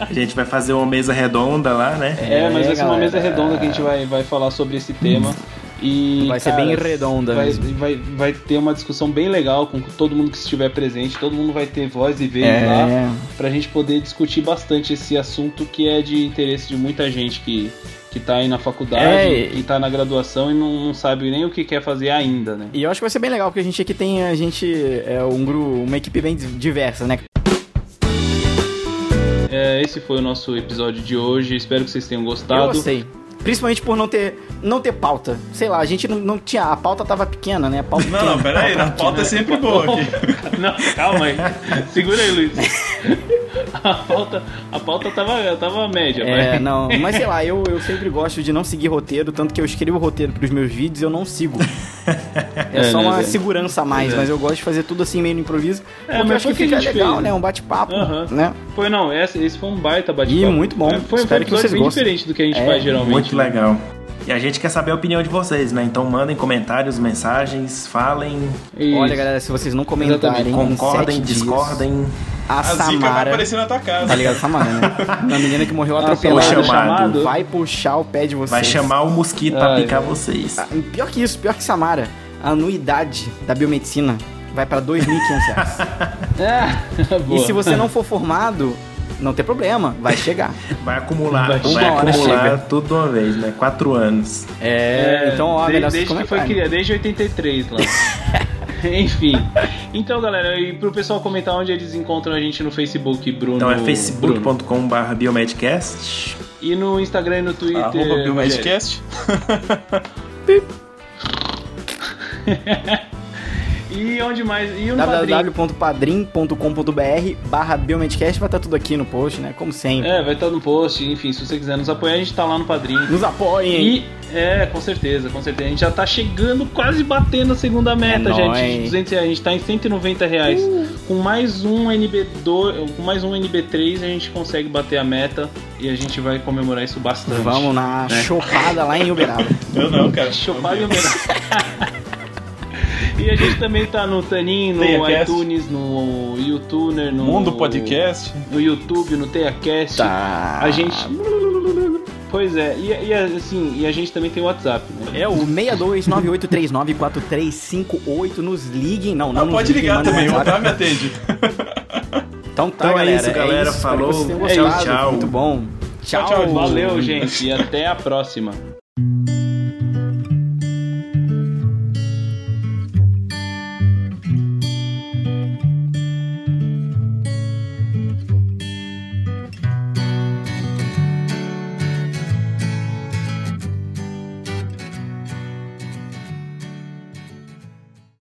A gente vai fazer uma mesa redonda lá, né? É, mas vai ser uma mesa redonda que a gente vai, vai falar sobre esse tema. E, Vai ser cara, bem redonda vai, mesmo. vai, vai ter uma discussão bem legal com todo mundo que estiver presente. Todo mundo vai ter voz e vez É. lá pra gente poder discutir bastante esse assunto que é de interesse de muita gente que, que tá aí na faculdade, É. que tá na graduação e não, não sabe nem o que quer fazer ainda, né? E eu acho que vai ser bem legal, porque a gente aqui tem a gente é um grupo, uma equipe bem diversa, né? É, esse foi o nosso episódio de hoje. Espero que vocês tenham Eu gostado. gostei. Principalmente por não ter, não ter pauta. Sei lá, a gente não, não tinha. A pauta tava pequena, né? A pauta Não, não, pera aí, a pauta é sempre boa aqui. Não, calma aí. Segura aí, Luiz. A pauta, a pauta tava, tava média, É, mas... não, mas sei lá, eu, eu sempre gosto de não seguir roteiro, tanto que eu escrevo roteiro pros meus vídeos eu não sigo. É, É, só né, uma é. segurança a mais, É. mas eu gosto de fazer tudo assim meio no improviso. É, porque mas eu acho que o que fica legal, fez. né? Um bate-papo, Aham. né? Foi não, esse, esse foi um baita bate-papo. E muito bom. É, Foi, foi um Espero que episódio vocês bem gostem. diferente do que a gente É, faz geralmente. Muito né? E a gente quer saber a opinião de vocês, né? Então mandem comentários, mensagens, falem, Isso. Olha, galera, se vocês não comentarem, em concordem, sete dias, discordem. a A zica vai Samara... aparecer na tua casa. Tá ligado? Samara, né? Uma menina que morreu atropelada. o chamado. Vai puxar o pé de vocês. Vai chamar o mosquito pra Ai, picar ai. vocês. Ah, Pior que isso, pior que Samara. A anuidade da biomedicina vai pra 2.500 reais. Boa. E se você não for formado, não tem problema, vai chegar. Vai acumular, Vai vai, acumular chega. tudo de uma vez, né? Quatro anos. É, então, ó, melhor desde vocês que foi criado, desde 83 lá. Enfim. Então, galera, e pro pessoal comentar onde eles encontram a gente no Facebook, Bruno. Então é facebook.com.br biomedcast. E no Instagram e no Twitter. Arroba. Biomedcast. E onde mais? E www.padrim.com.br barra biomedcast vai estar tudo aqui no post, né? Como sempre. É, vai estar no post, enfim, se você quiser nos apoiar, a gente tá lá no Padrim. Nos apoiem! E, é, com certeza, com certeza. A gente já tá chegando, quase batendo a segunda meta, É gente. nóis. De 200 reais. A gente tá em 190 reais. Com mais um NB2, com mais um NB3, a gente consegue bater a meta e a gente vai comemorar isso bastante. Vamos na É. chopada lá em Uberaba. Eu não, cara. Chupar e homenagem. E a gente também tá no Tanin, no iTunes, no YouTuner, no Mundo Podcast. no YouTube, no TeiaCast. Tá. A gente. Pois é, e, e assim, e a gente também tem o WhatsApp, né? É o 6298394358. Nos liguem. Não, não Não, pode liguem, ligar também, o WhatsApp. Me atende. Então tá, Então é galera. isso, galera. Espero que Falou. Tchau, tchau. Muito bom. Tchau. tchau, Valeu, gente, e até a próxima.